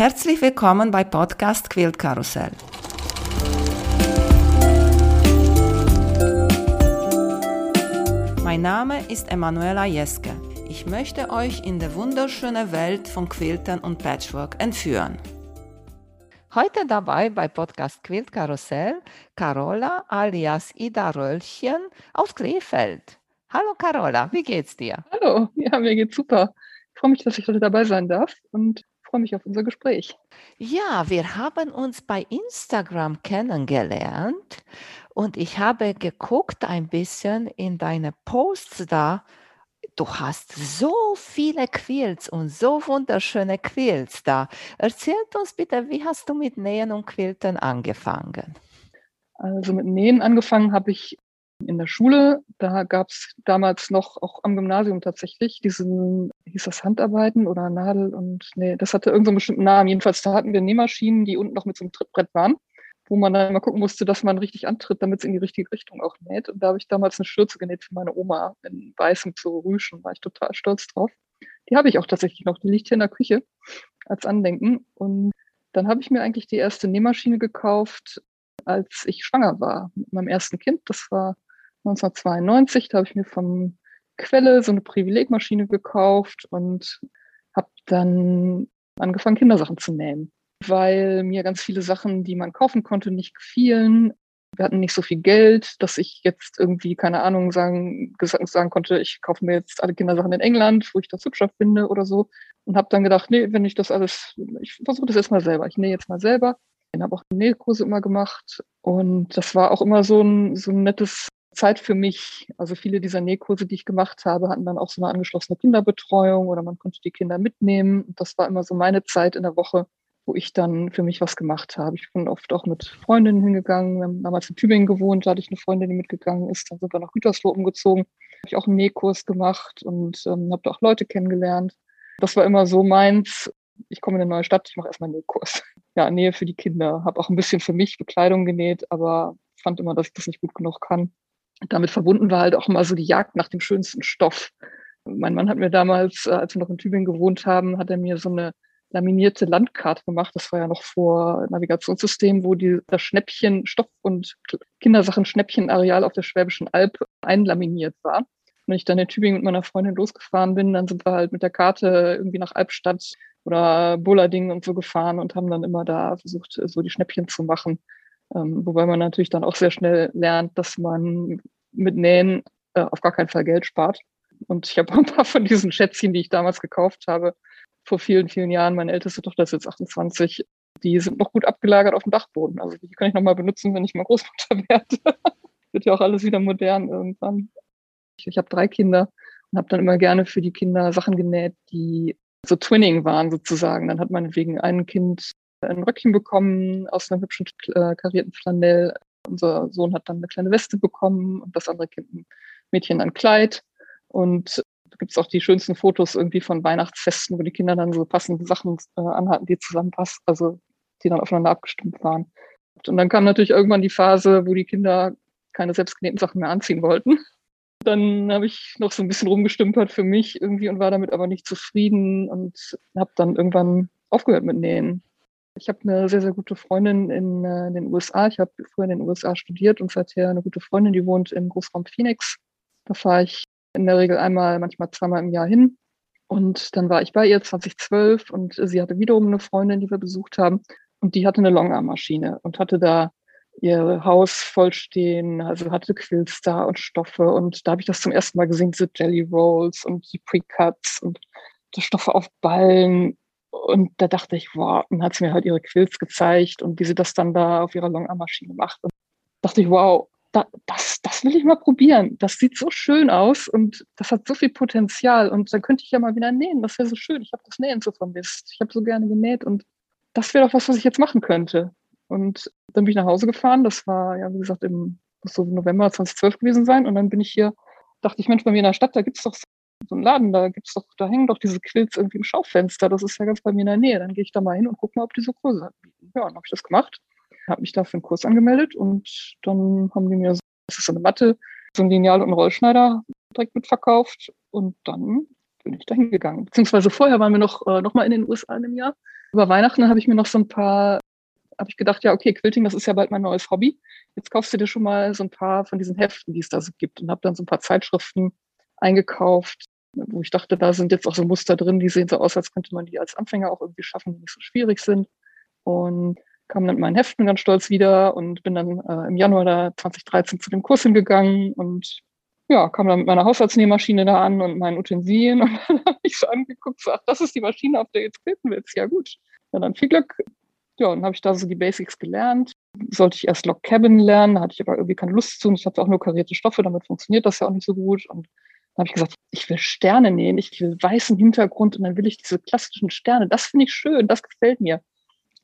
Herzlich willkommen bei Podcast Quilt Karussell. Mein Name ist Emanuela Jeske. Ich möchte euch in die wunderschöne Welt von Quiltern und Patchwork entführen. Heute dabei bei Podcast Quilt Karussell Carola alias Ida Röllchen aus Krefeld. Hallo Carola, wie geht's dir? Hallo, ja, mir geht's super. Ich freue mich, dass ich heute dabei sein darf und freue mich auf unser Gespräch. Ja, wir haben uns bei Instagram kennengelernt und ich habe geguckt ein bisschen in deine Posts da. Du hast so viele Quilts und so wunderschöne Quilts da. Erzähl uns bitte, wie hast du mit Nähen und Quilten angefangen? Also mit Nähen angefangen habe ich in der Schule. Da gab es damals noch, auch am Gymnasium tatsächlich, diesen, hieß das Handarbeiten oder Nadel und nee, das hatte irgendeinen so bestimmten Namen. Jedenfalls, da hatten wir Nähmaschinen, die unten noch mit so einem Trittbrett waren, wo man dann immer gucken musste, dass man richtig antritt, damit es in die richtige Richtung auch näht. Und da habe ich damals eine Schürze genäht für meine Oma in weißem zu Rüschen, war ich total stolz drauf. Die habe ich auch tatsächlich noch, die liegt hier in der Küche als Andenken. Und dann habe ich mir eigentlich die erste Nähmaschine gekauft, als ich schwanger war mit meinem ersten Kind. Das war 1992, da habe ich mir von Quelle so eine Privilegmaschine gekauft und habe dann angefangen, Kindersachen zu nähen, weil mir ganz viele Sachen, die man kaufen konnte, nicht gefielen. Wir hatten nicht so viel Geld, dass ich jetzt irgendwie, keine Ahnung, sagen, sagen konnte, ich kaufe mir jetzt alle Kindersachen in England, wo ich das hübscher finde oder so. Und habe dann gedacht, nee, wenn ich das alles, ich versuche das erstmal selber. Ich nähe jetzt mal selber. Ich habe auch Nähkurse immer gemacht. Und das war auch immer so ein, so ein nettes Zeit für mich. Also viele dieser Nähkurse, die ich gemacht habe, hatten dann auch so eine angeschlossene Kinderbetreuung oder man konnte die Kinder mitnehmen. Das war immer so meine Zeit in der Woche, wo ich dann für mich was gemacht habe. Ich bin oft auch mit Freundinnen hingegangen. Wir haben damals in Tübingen gewohnt, da hatte ich eine Freundin, die mitgegangen ist. Dann sind wir nach Gütersloh umgezogen. Habe ich auch einen Nähkurs gemacht und ähm, habe da auch Leute kennengelernt. Das war immer so meins. Ich komme in eine neue Stadt, ich mache erstmal einen Nähkurs. Ja, Nähe für die Kinder. Habe auch ein bisschen für mich Bekleidung genäht, aber fand immer, dass ich das nicht gut genug kann damit verbunden war halt auch immer so die Jagd nach dem schönsten Stoff. Mein Mann hat mir damals, äh, als wir noch in Tübingen gewohnt haben, hat er mir so eine laminierte Landkarte gemacht. Das war ja noch vor Navigationssystem, wo die, das Schnäppchen, Stoff und Kindersachen Schnäppchenareal auf der Schwäbischen Alb einlaminiert war. Wenn ich dann in Tübingen mit meiner Freundin losgefahren bin, dann sind wir halt mit der Karte irgendwie nach Albstadt oder Bullerding und so gefahren und haben dann immer da versucht, so die Schnäppchen zu machen. Ähm, wobei man natürlich dann auch sehr schnell lernt, dass man mit Nähen äh, auf gar keinen Fall Geld spart. Und ich habe ein paar von diesen Schätzchen, die ich damals gekauft habe, vor vielen, vielen Jahren. Meine älteste Tochter ist jetzt 28. Die sind noch gut abgelagert auf dem Dachboden. Also die kann ich nochmal benutzen, wenn ich mal Großmutter werde. Wird ja auch alles wieder modern irgendwann. Ich, ich habe drei Kinder und habe dann immer gerne für die Kinder Sachen genäht, die so Twinning waren sozusagen. Dann hat man wegen ein Kind ein Röckchen bekommen aus einer hübschen äh, karierten Flanell. Unser Sohn hat dann eine kleine Weste bekommen und das andere Kind ein Mädchen ein Kleid. Und da gibt es auch die schönsten Fotos irgendwie von Weihnachtsfesten, wo die Kinder dann so passende Sachen äh, anhatten, die zusammenpassen, also die dann aufeinander abgestimmt waren. Und dann kam natürlich irgendwann die Phase, wo die Kinder keine selbstgenähten Sachen mehr anziehen wollten. Dann habe ich noch so ein bisschen rumgestümpert für mich irgendwie und war damit aber nicht zufrieden und habe dann irgendwann aufgehört mit Nähen. Ich habe eine sehr, sehr gute Freundin in äh, den USA. Ich habe früher in den USA studiert und seither eine gute Freundin, die wohnt im Großraum Phoenix. Da fahre ich in der Regel einmal, manchmal zweimal im Jahr hin. Und dann war ich bei ihr 2012 und sie hatte wiederum eine Freundin, die wir besucht haben. Und die hatte eine Longarm-Maschine und hatte da ihr Haus vollstehen, also hatte Quills da und Stoffe. Und da habe ich das zum ersten Mal gesehen, diese Jelly Rolls und die Pre-Cuts und die Stoffe auf Ballen und da dachte ich, wow, dann hat sie mir halt ihre Quills gezeigt und wie sie das dann da auf ihrer Longarm-Maschine macht. Und dachte ich, wow, da, das, das will ich mal probieren. Das sieht so schön aus und das hat so viel Potenzial. Und dann könnte ich ja mal wieder nähen. Das wäre so schön. Ich habe das Nähen so vermisst. Ich habe so gerne genäht und das wäre doch was, was ich jetzt machen könnte. Und dann bin ich nach Hause gefahren. Das war ja, wie gesagt, im so November 2012 gewesen sein. Und dann bin ich hier, dachte ich, Mensch, bei mir in der Stadt, da gibt es doch so einen Laden, da gibt's doch, da hängen doch diese Quills irgendwie im Schaufenster. Das ist ja ganz bei mir in der Nähe. Dann gehe ich da mal hin und gucke mal, ob die so Kurse anbieten. Ja, dann habe ich das gemacht, habe mich da für einen Kurs angemeldet und dann haben die mir so, das ist so eine Matte, so ein Lineal und ein Rollschneider direkt mitverkauft und dann bin ich da hingegangen. Beziehungsweise vorher waren wir noch, äh, noch mal in den USA in einem Jahr über Weihnachten habe ich mir noch so ein paar, habe ich gedacht, ja, okay, Quilting, das ist ja bald mein neues Hobby. Jetzt kaufst du dir schon mal so ein paar von diesen Heften, die es da so gibt und habe dann so ein paar Zeitschriften eingekauft, wo ich dachte, da sind jetzt auch so Muster drin, die sehen so aus, als könnte man die als Anfänger auch irgendwie schaffen, die nicht so schwierig sind. Und kam dann mit meinen Heften ganz stolz wieder und bin dann äh, im Januar da 2013 zu dem Kurs hingegangen und ja, kam dann mit meiner Haushaltsnähmaschine da an und meinen Utensilien und dann habe ich so angeguckt, so, ach, das ist die Maschine, auf der jetzt quilten willst. Ja gut, ja, dann viel Glück. Ja, und habe ich da so die Basics gelernt. Sollte ich erst Log Cabin lernen, da hatte ich aber irgendwie keine Lust zu und ich hatte auch nur karierte Stoffe, damit funktioniert das ja auch nicht so gut. Und dann habe ich gesagt, ich will Sterne nähen, ich will weißen Hintergrund und dann will ich diese klassischen Sterne. Das finde ich schön, das gefällt mir.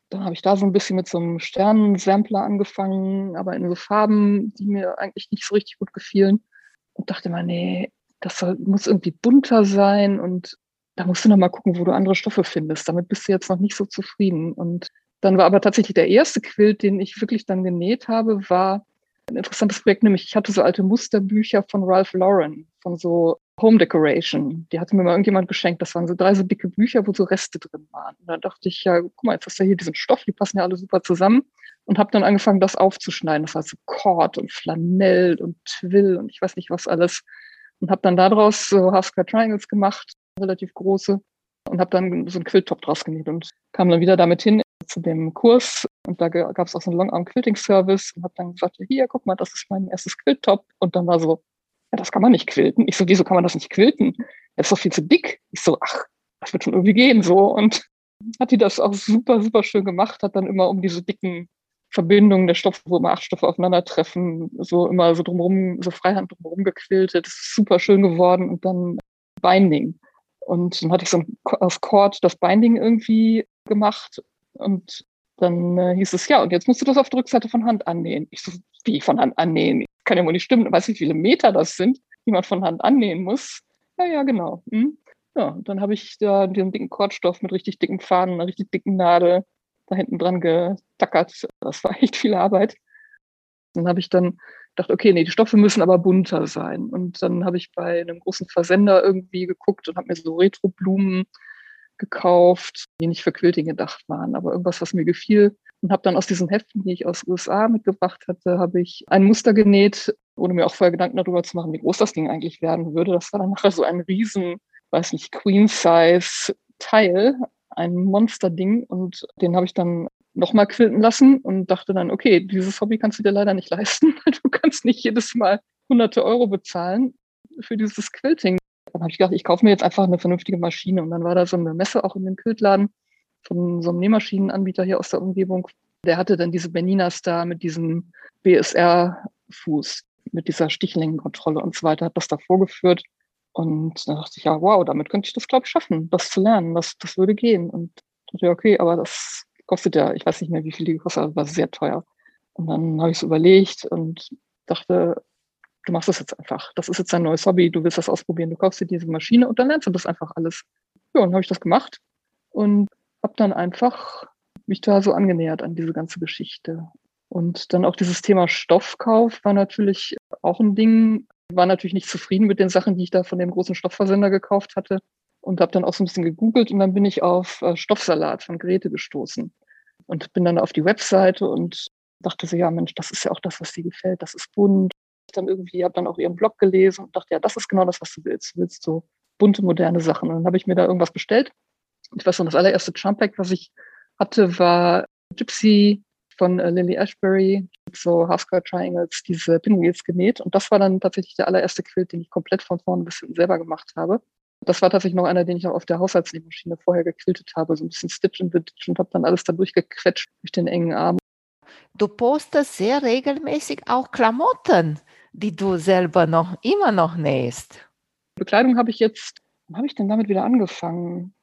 Dann habe ich da so ein bisschen mit so einem Sternensampler angefangen, aber in so Farben, die mir eigentlich nicht so richtig gut gefielen und dachte mal, nee, das soll, muss irgendwie bunter sein und da musst du noch mal gucken, wo du andere Stoffe findest. Damit bist du jetzt noch nicht so zufrieden. Und dann war aber tatsächlich der erste Quilt, den ich wirklich dann genäht habe, war ein interessantes Projekt, nämlich ich hatte so alte Musterbücher von Ralph Lauren, von so Home Decoration. Die hatte mir mal irgendjemand geschenkt. Das waren so drei so dicke Bücher, wo so Reste drin waren. Und dann dachte ich, ja, guck mal, jetzt hast du hier diesen Stoff, die passen ja alle super zusammen und habe dann angefangen, das aufzuschneiden. Das war so Cord und Flanell und Twill und ich weiß nicht was alles. Und habe dann daraus so Half-Square Triangles gemacht, relativ große, und habe dann so einen Quilttop draus genäht und kam dann wieder damit hin zu dem Kurs. Und da gab es auch so einen Long-Arm-Quilting-Service und habe dann gesagt, hier, guck mal, das ist mein erstes Quilttop. Und dann war so, ja, das kann man nicht quilten. Ich so, wieso kann man das nicht quilten? Das ist doch viel zu dick. Ich so, ach, das wird schon irgendwie gehen so. Und hat die das auch super, super schön gemacht, hat dann immer um diese dicken Verbindungen der Stoffe, wo immer acht Stoffe aufeinandertreffen, so immer so drumherum, so freihand drumherum gequiltet. Das ist super schön geworden und dann Binding. Und dann hatte ich so aus Cord das Binding irgendwie gemacht und dann äh, hieß es, ja, und jetzt musst du das auf der Rückseite von Hand annähen. Ich so, wie von Hand annähen? Kann ja wohl nicht stimmen. Weißt du, wie viele Meter das sind, die man von Hand annähen muss? Ja, ja, genau. Hm. Ja, dann habe ich da diesen dicken Kordstoff mit richtig dicken Fahnen, einer richtig dicken Nadel da hinten dran getackert. Das war echt viel Arbeit. Dann habe ich dann gedacht, okay, nee, die Stoffe müssen aber bunter sein. Und dann habe ich bei einem großen Versender irgendwie geguckt und habe mir so Retro-Blumen gekauft, die nicht für Quilting gedacht waren, aber irgendwas, was mir gefiel. Und habe dann aus diesen Heften, die ich aus USA mitgebracht hatte, habe ich ein Muster genäht, ohne mir auch vorher Gedanken darüber zu machen, wie groß das Ding eigentlich werden würde. Das war dann nachher so ein riesen, weiß nicht, Queen-Size-Teil, ein Monsterding. Und den habe ich dann nochmal quilten lassen und dachte dann, okay, dieses Hobby kannst du dir leider nicht leisten. Du kannst nicht jedes Mal hunderte Euro bezahlen für dieses Quilting. Dann habe ich gedacht, ich kaufe mir jetzt einfach eine vernünftige Maschine. Und dann war da so eine Messe auch in dem Quiltladen von so einem Nähmaschinenanbieter hier aus der Umgebung. Der hatte dann diese Beninas da mit diesem BSR-Fuß, mit dieser Stichlängenkontrolle und so weiter, hat das da vorgeführt. Und dann dachte ich, ja, wow, damit könnte ich das, glaube ich, schaffen, das zu lernen. Das, das würde gehen. Und dachte, okay, aber das kostet ja, ich weiß nicht mehr, wie viel die gekostet hat, war sehr teuer. Und dann habe ich es überlegt und dachte, du machst das jetzt einfach. Das ist jetzt dein neues Hobby, du willst das ausprobieren, du kaufst dir diese Maschine und dann lernst du das einfach alles. Ja, und habe ich das gemacht und habe dann einfach mich da so angenähert an diese ganze Geschichte. Und dann auch dieses Thema Stoffkauf war natürlich auch ein Ding. War natürlich nicht zufrieden mit den Sachen, die ich da von dem großen Stoffversender gekauft hatte und habe dann auch so ein bisschen gegoogelt und dann bin ich auf äh, Stoffsalat von Grete gestoßen und bin dann auf die Webseite und dachte so, ja Mensch, das ist ja auch das, was dir gefällt, das ist bunt. Dann irgendwie habe dann auch ihren Blog gelesen und dachte, ja, das ist genau das, was du willst. Du willst so bunte, moderne Sachen. Und dann habe ich mir da irgendwas bestellt. Ich weiß noch, das allererste Jumpback, was ich hatte, war Gypsy von äh, Lily Ashbury, so Half-Square Triangles, diese Pinwheels genäht. Und das war dann tatsächlich der allererste Quilt, den ich komplett von vorne bis hinten selber gemacht habe. Das war tatsächlich noch einer, den ich auch auf der Haushaltsnähmaschine vorher gequiltet habe, so ein bisschen Stitch and Stitch und habe dann alles da durchgequetscht durch den engen Arm. Du postest sehr regelmäßig auch Klamotten, die du selber noch immer noch nähst. Bekleidung habe ich jetzt, habe ich denn damit wieder angefangen?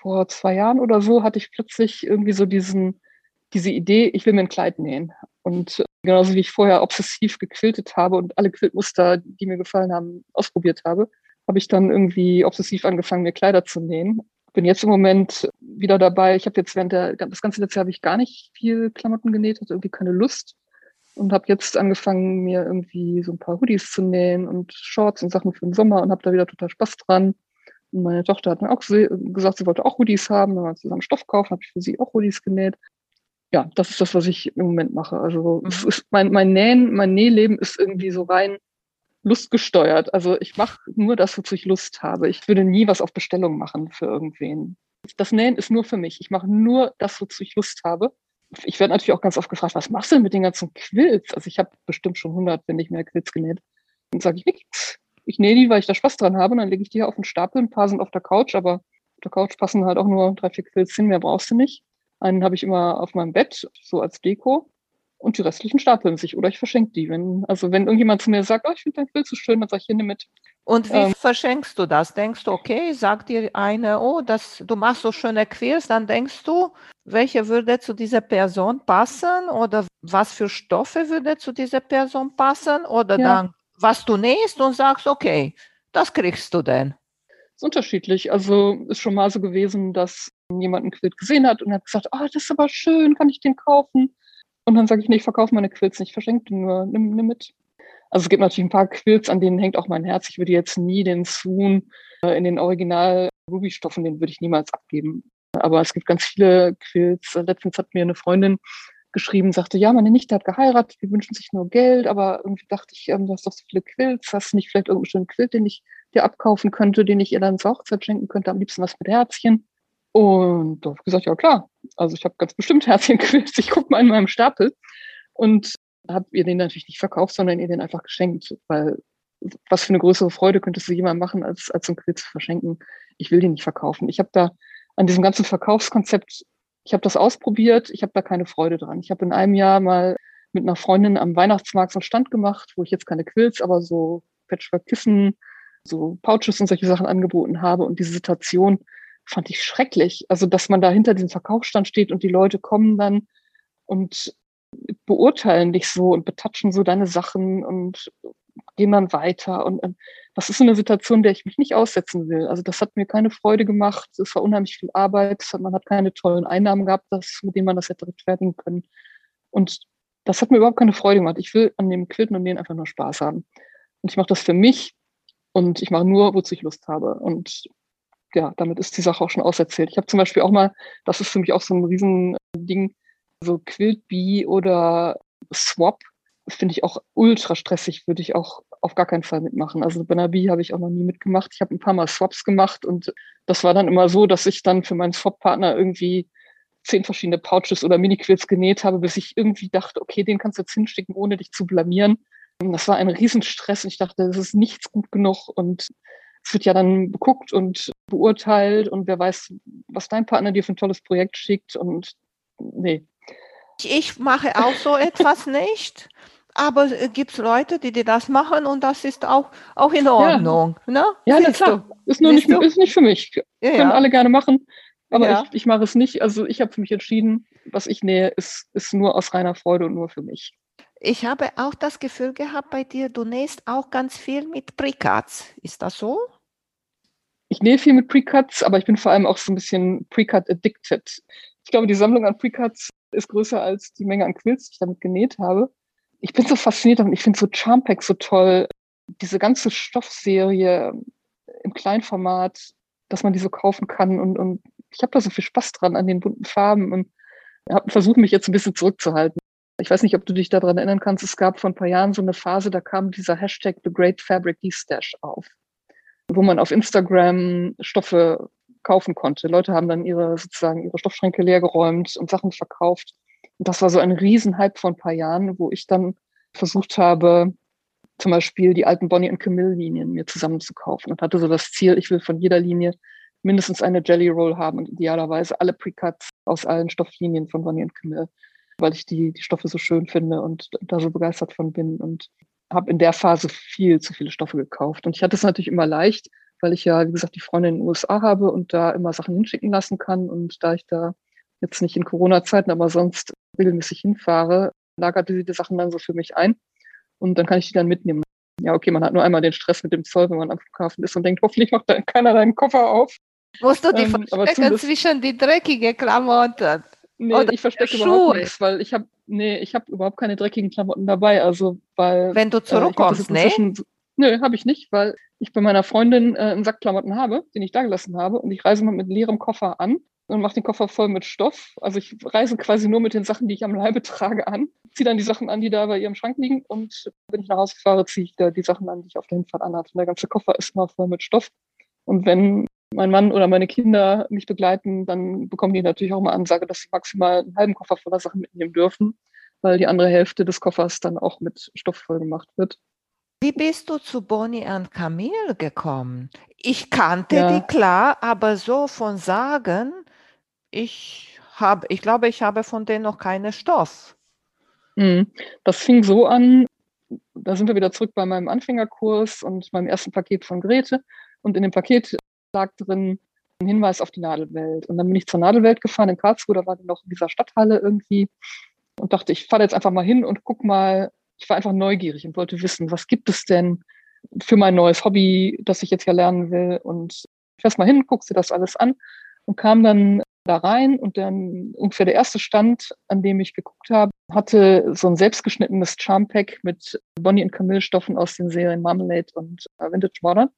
Vor zwei Jahren oder so hatte ich plötzlich irgendwie so diesen, diese Idee, ich will mir ein Kleid nähen. Und genauso wie ich vorher obsessiv gequiltet habe und alle Quiltmuster, die mir gefallen haben, ausprobiert habe, habe ich dann irgendwie obsessiv angefangen, mir Kleider zu nähen. Bin jetzt im Moment wieder dabei. Ich habe jetzt während der, das ganze letzte Jahr habe ich gar nicht viel Klamotten genäht, hatte irgendwie keine Lust und habe jetzt angefangen, mir irgendwie so ein paar Hoodies zu nähen und Shorts und Sachen für den Sommer und habe da wieder total Spaß dran. meine Tochter hat dann auch gesagt, sie wollte auch Hoodies haben, dann haben wir zusammen Stoff kaufen, habe ich für sie auch Hoodies genäht. Ja, das ist das, was ich im Moment mache. Also mhm. es ist mein, mein Nähen, mein Nähleben ist irgendwie so rein lustgesteuert. Also ich mache nur das, wozu ich Lust habe. Ich würde nie was auf Bestellung machen für irgendwen. Das Nähen ist nur für mich. Ich mache nur das, wozu ich Lust habe. Ich werde natürlich auch ganz oft gefragt, was machst du denn mit den ganzen Quills? Also ich habe bestimmt schon 100, wenn nicht mehr Quills genäht. Dann sage ich nichts ich nähe die, weil ich da Spaß dran habe. Und dann lege ich die hier auf den Stapel. Ein paar sind auf der Couch, aber auf der Couch passen halt auch nur drei, vier Quills hin. Mehr brauchst du nicht. Einen habe ich immer auf meinem Bett, so als Deko. Und die restlichen stapeln sich. Oder ich verschenke die. Wenn, also wenn irgendjemand zu mir sagt, oh, ich finde dein Quill so schön, dann sage ich, hier, nimm mit. Und wie ähm, verschenkst du das? Denkst du, okay, sagt dir eine, oh, das, du machst so schöne Quills, dann denkst du, welche würde zu dieser Person passen oder was für Stoffe würde zu dieser Person passen oder ja. dann was du nähst und sagst, okay, das kriegst du denn? ist unterschiedlich. Also ist schon mal so gewesen, dass jemand ein Quilt gesehen hat und hat gesagt, oh, das ist aber schön, kann ich den kaufen? Und dann sage ich, nee, ich verkaufe meine Quilts nicht, verschenke die nur, nimm, nimm mit. Also es gibt natürlich ein paar Quilts, an denen hängt auch mein Herz. Ich würde jetzt nie den Soon äh, in den Original Ruby-Stoffen, den würde ich niemals abgeben. Aber es gibt ganz viele Quilts. Letztens hat mir eine Freundin geschrieben, sagte, ja, meine Nichte hat geheiratet, wir wünschen sich nur Geld, aber irgendwie dachte ich, ähm, du hast doch so viele Quilts, hast du nicht vielleicht irgendeinen schönen Quilt, den ich dir abkaufen könnte, den ich ihr dann zur Hochzeit schenken könnte, am liebsten was mit Herzchen. Und da habe ich gesagt, ja klar, also ich habe ganz bestimmt Herzchenquilts, ich gucke mal in meinem Stapel und habe ihr den natürlich nicht verkauft, sondern ihr den einfach geschenkt, weil was für eine größere Freude könntest du jemandem machen, als, als so ein Quilt zu verschenken. Ich will den nicht verkaufen. Ich habe da an diesem ganzen Verkaufskonzept ich habe das ausprobiert, ich habe da keine Freude dran. Ich habe in einem Jahr mal mit einer Freundin am Weihnachtsmarkt so einen Stand gemacht, wo ich jetzt keine Quills, aber so Patchwork-Kissen, so Pouches und solche Sachen angeboten habe. Und diese Situation fand ich schrecklich. Also, dass man da hinter diesem Verkaufsstand steht und die Leute kommen dann und beurteilen dich so und betatschen so deine Sachen und gehen dann weiter. Und das ist so eine Situation, der ich mich nicht aussetzen will. Also das hat mir keine Freude gemacht. Es war unheimlich viel Arbeit. Man hat keine tollen Einnahmen gehabt, das, mit denen man das hätte rechtfertigen können. Und das hat mir überhaupt keine Freude gemacht. Ich will an dem Quilten und denen einfach nur Spaß haben. Und ich mache das für mich und ich mache nur, wozu ich Lust habe. Und ja, damit ist die Sache auch schon auserzählt. Ich habe zum Beispiel auch mal, das ist für mich auch so ein Riesending, so Quilt Bee oder Swap finde ich auch ultra stressig, würde ich auch auf gar keinen Fall mitmachen. Also bei habe ich auch noch nie mitgemacht. Ich habe ein paar Mal Swaps gemacht und das war dann immer so, dass ich dann für meinen Swap-Partner irgendwie zehn verschiedene Pouches oder Mini-Quills genäht habe, bis ich irgendwie dachte, okay, den kannst du jetzt hinschicken, ohne dich zu blamieren. Das war ein Riesenstress und ich dachte, das ist nichts gut genug und es wird ja dann geguckt und beurteilt und wer weiß, was dein Partner dir für ein tolles Projekt schickt und nee. Ich mache auch so etwas nicht aber es gibt Leute, die, die das machen und das ist auch, auch in Ordnung. Ja, ne? ja na klar. Du? Ist nur nicht, ist nicht für mich. Ja, Können alle gerne machen, aber ja. ich, ich mache es nicht. Also ich habe für mich entschieden, was ich nähe, ist, ist nur aus reiner Freude und nur für mich. Ich habe auch das Gefühl gehabt bei dir, du nähst auch ganz viel mit Precuts. Ist das so? Ich nähe viel mit Precuts, aber ich bin vor allem auch so ein bisschen Precut addicted. Ich glaube, die Sammlung an Precuts ist größer als die Menge an Quills, die ich damit genäht habe ich bin so fasziniert und ich finde so Charmpex so toll. Diese ganze Stoffserie im Kleinformat, dass man die so kaufen kann und, und ich habe da so viel Spaß dran an den bunten Farben und habe versucht, mich jetzt ein bisschen zurückzuhalten. Ich weiß nicht, ob du dich daran erinnern kannst. Es gab vor ein paar Jahren so eine Phase, da kam dieser Hashtag The Great Fabric Stash auf, wo man auf Instagram Stoffe kaufen konnte. Leute haben dann ihre sozusagen ihre Stoffschränke leergeräumt und Sachen verkauft. Und das war so ein Riesenhype vor ein paar Jahren, wo ich dann versucht habe, zum Beispiel die alten Bonnie und Camille Linien mir zusammenzukaufen und hatte so das Ziel, ich will von jeder Linie mindestens eine Jelly Roll haben und idealerweise alle Precuts aus allen Stofflinien von Bonnie und Camille, weil ich die, die Stoffe so schön finde und da so begeistert von bin und habe in der Phase viel zu viele Stoffe gekauft. Und ich hatte es natürlich immer leicht, weil ich ja, wie gesagt, die Freundin in den USA habe und da immer Sachen hinschicken lassen kann. Und da ich da jetzt nicht in Corona-Zeiten, aber sonst regelmäßig hinfahre, lagerte sie die Sachen dann so für mich ein und dann kann ich die dann mitnehmen. Ja, okay, man hat nur einmal den Stress mit dem Zoll, wenn man am Flughafen ist und denkt, hoffentlich macht da keiner deinen Koffer auf. Musst du die ähm, verstecken zwischen die dreckige Klamotten? Nee, Oder ich verstecke überhaupt nichts, weil ich habe nee, ich habe überhaupt keine dreckigen Klamotten dabei, also weil wenn du zurückkommst, äh, ne? Nö, habe ich nicht, weil ich bei meiner Freundin äh, einen Sack Klamotten habe, den ich da gelassen habe, und ich reise mal mit leerem Koffer an und mache den Koffer voll mit Stoff. Also ich reise quasi nur mit den Sachen, die ich am Leibe trage, an, ziehe dann die Sachen an, die da bei ihrem Schrank liegen und wenn ich nach Hause fahre, ziehe ich da die Sachen an, die ich auf der Hinfahrt anhatte. Und der ganze Koffer ist immer voll mit Stoff. Und wenn mein Mann oder meine Kinder mich begleiten, dann bekommen die natürlich auch mal Ansage, dass sie maximal einen halben Koffer voller Sachen mitnehmen dürfen, weil die andere Hälfte des Koffers dann auch mit Stoff voll gemacht wird. Wie bist du zu Bonnie und Camille gekommen? Ich kannte ja. die klar, aber so von Sagen, ich habe, ich glaube, ich habe von denen noch keinen Stoff. Mhm. Das fing so an, da sind wir wieder zurück bei meinem Anfängerkurs und meinem ersten Paket von Grete. Und in dem Paket lag drin ein Hinweis auf die Nadelwelt. Und dann bin ich zur Nadelwelt gefahren in Karlsruhe, da war die noch in dieser Stadthalle irgendwie und dachte, ich fahre jetzt einfach mal hin und guck mal. Ich war einfach neugierig und wollte wissen, was gibt es denn für mein neues Hobby, das ich jetzt ja lernen will. Und ich fährst mal hin, guckst dir das alles an und kam dann da rein und dann ungefähr der erste Stand, an dem ich geguckt habe, hatte so ein selbstgeschnittenes Charm-Pack mit Bonnie und Camille Stoffen aus den Serien Marmalade und Vintage Modern.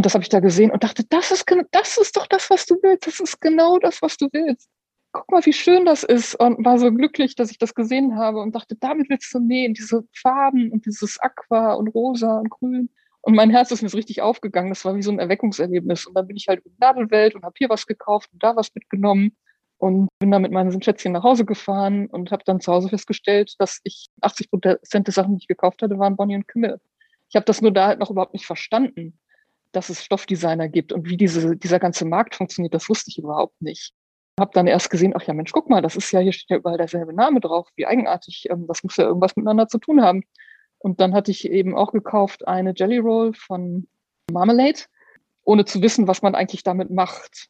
Und das habe ich da gesehen und dachte, das ist, das ist doch das, was du willst. Das ist genau das, was du willst. Guck mal, wie schön das ist. Und war so glücklich, dass ich das gesehen habe und dachte, damit willst du nähen. Diese Farben und dieses Aqua und Rosa und Grün. Und mein Herz ist mir so richtig aufgegangen. Das war wie so ein Erweckungserlebnis. Und dann bin ich halt in die Nadelwelt und habe hier was gekauft und da was mitgenommen und bin dann mit meinen Schätzchen nach Hause gefahren und habe dann zu Hause festgestellt, dass ich 80 Prozent der Sachen, die ich gekauft hatte, waren Bonnie und Camille. Ich habe das nur da halt noch überhaupt nicht verstanden dass es Stoffdesigner gibt und wie diese, dieser ganze Markt funktioniert, das wusste ich überhaupt nicht. Habe dann erst gesehen, ach ja Mensch, guck mal, das ist ja, hier steht ja überall derselbe Name drauf, wie eigenartig, ähm, das muss ja irgendwas miteinander zu tun haben. Und dann hatte ich eben auch gekauft eine Jelly Roll von Marmalade, ohne zu wissen, was man eigentlich damit macht.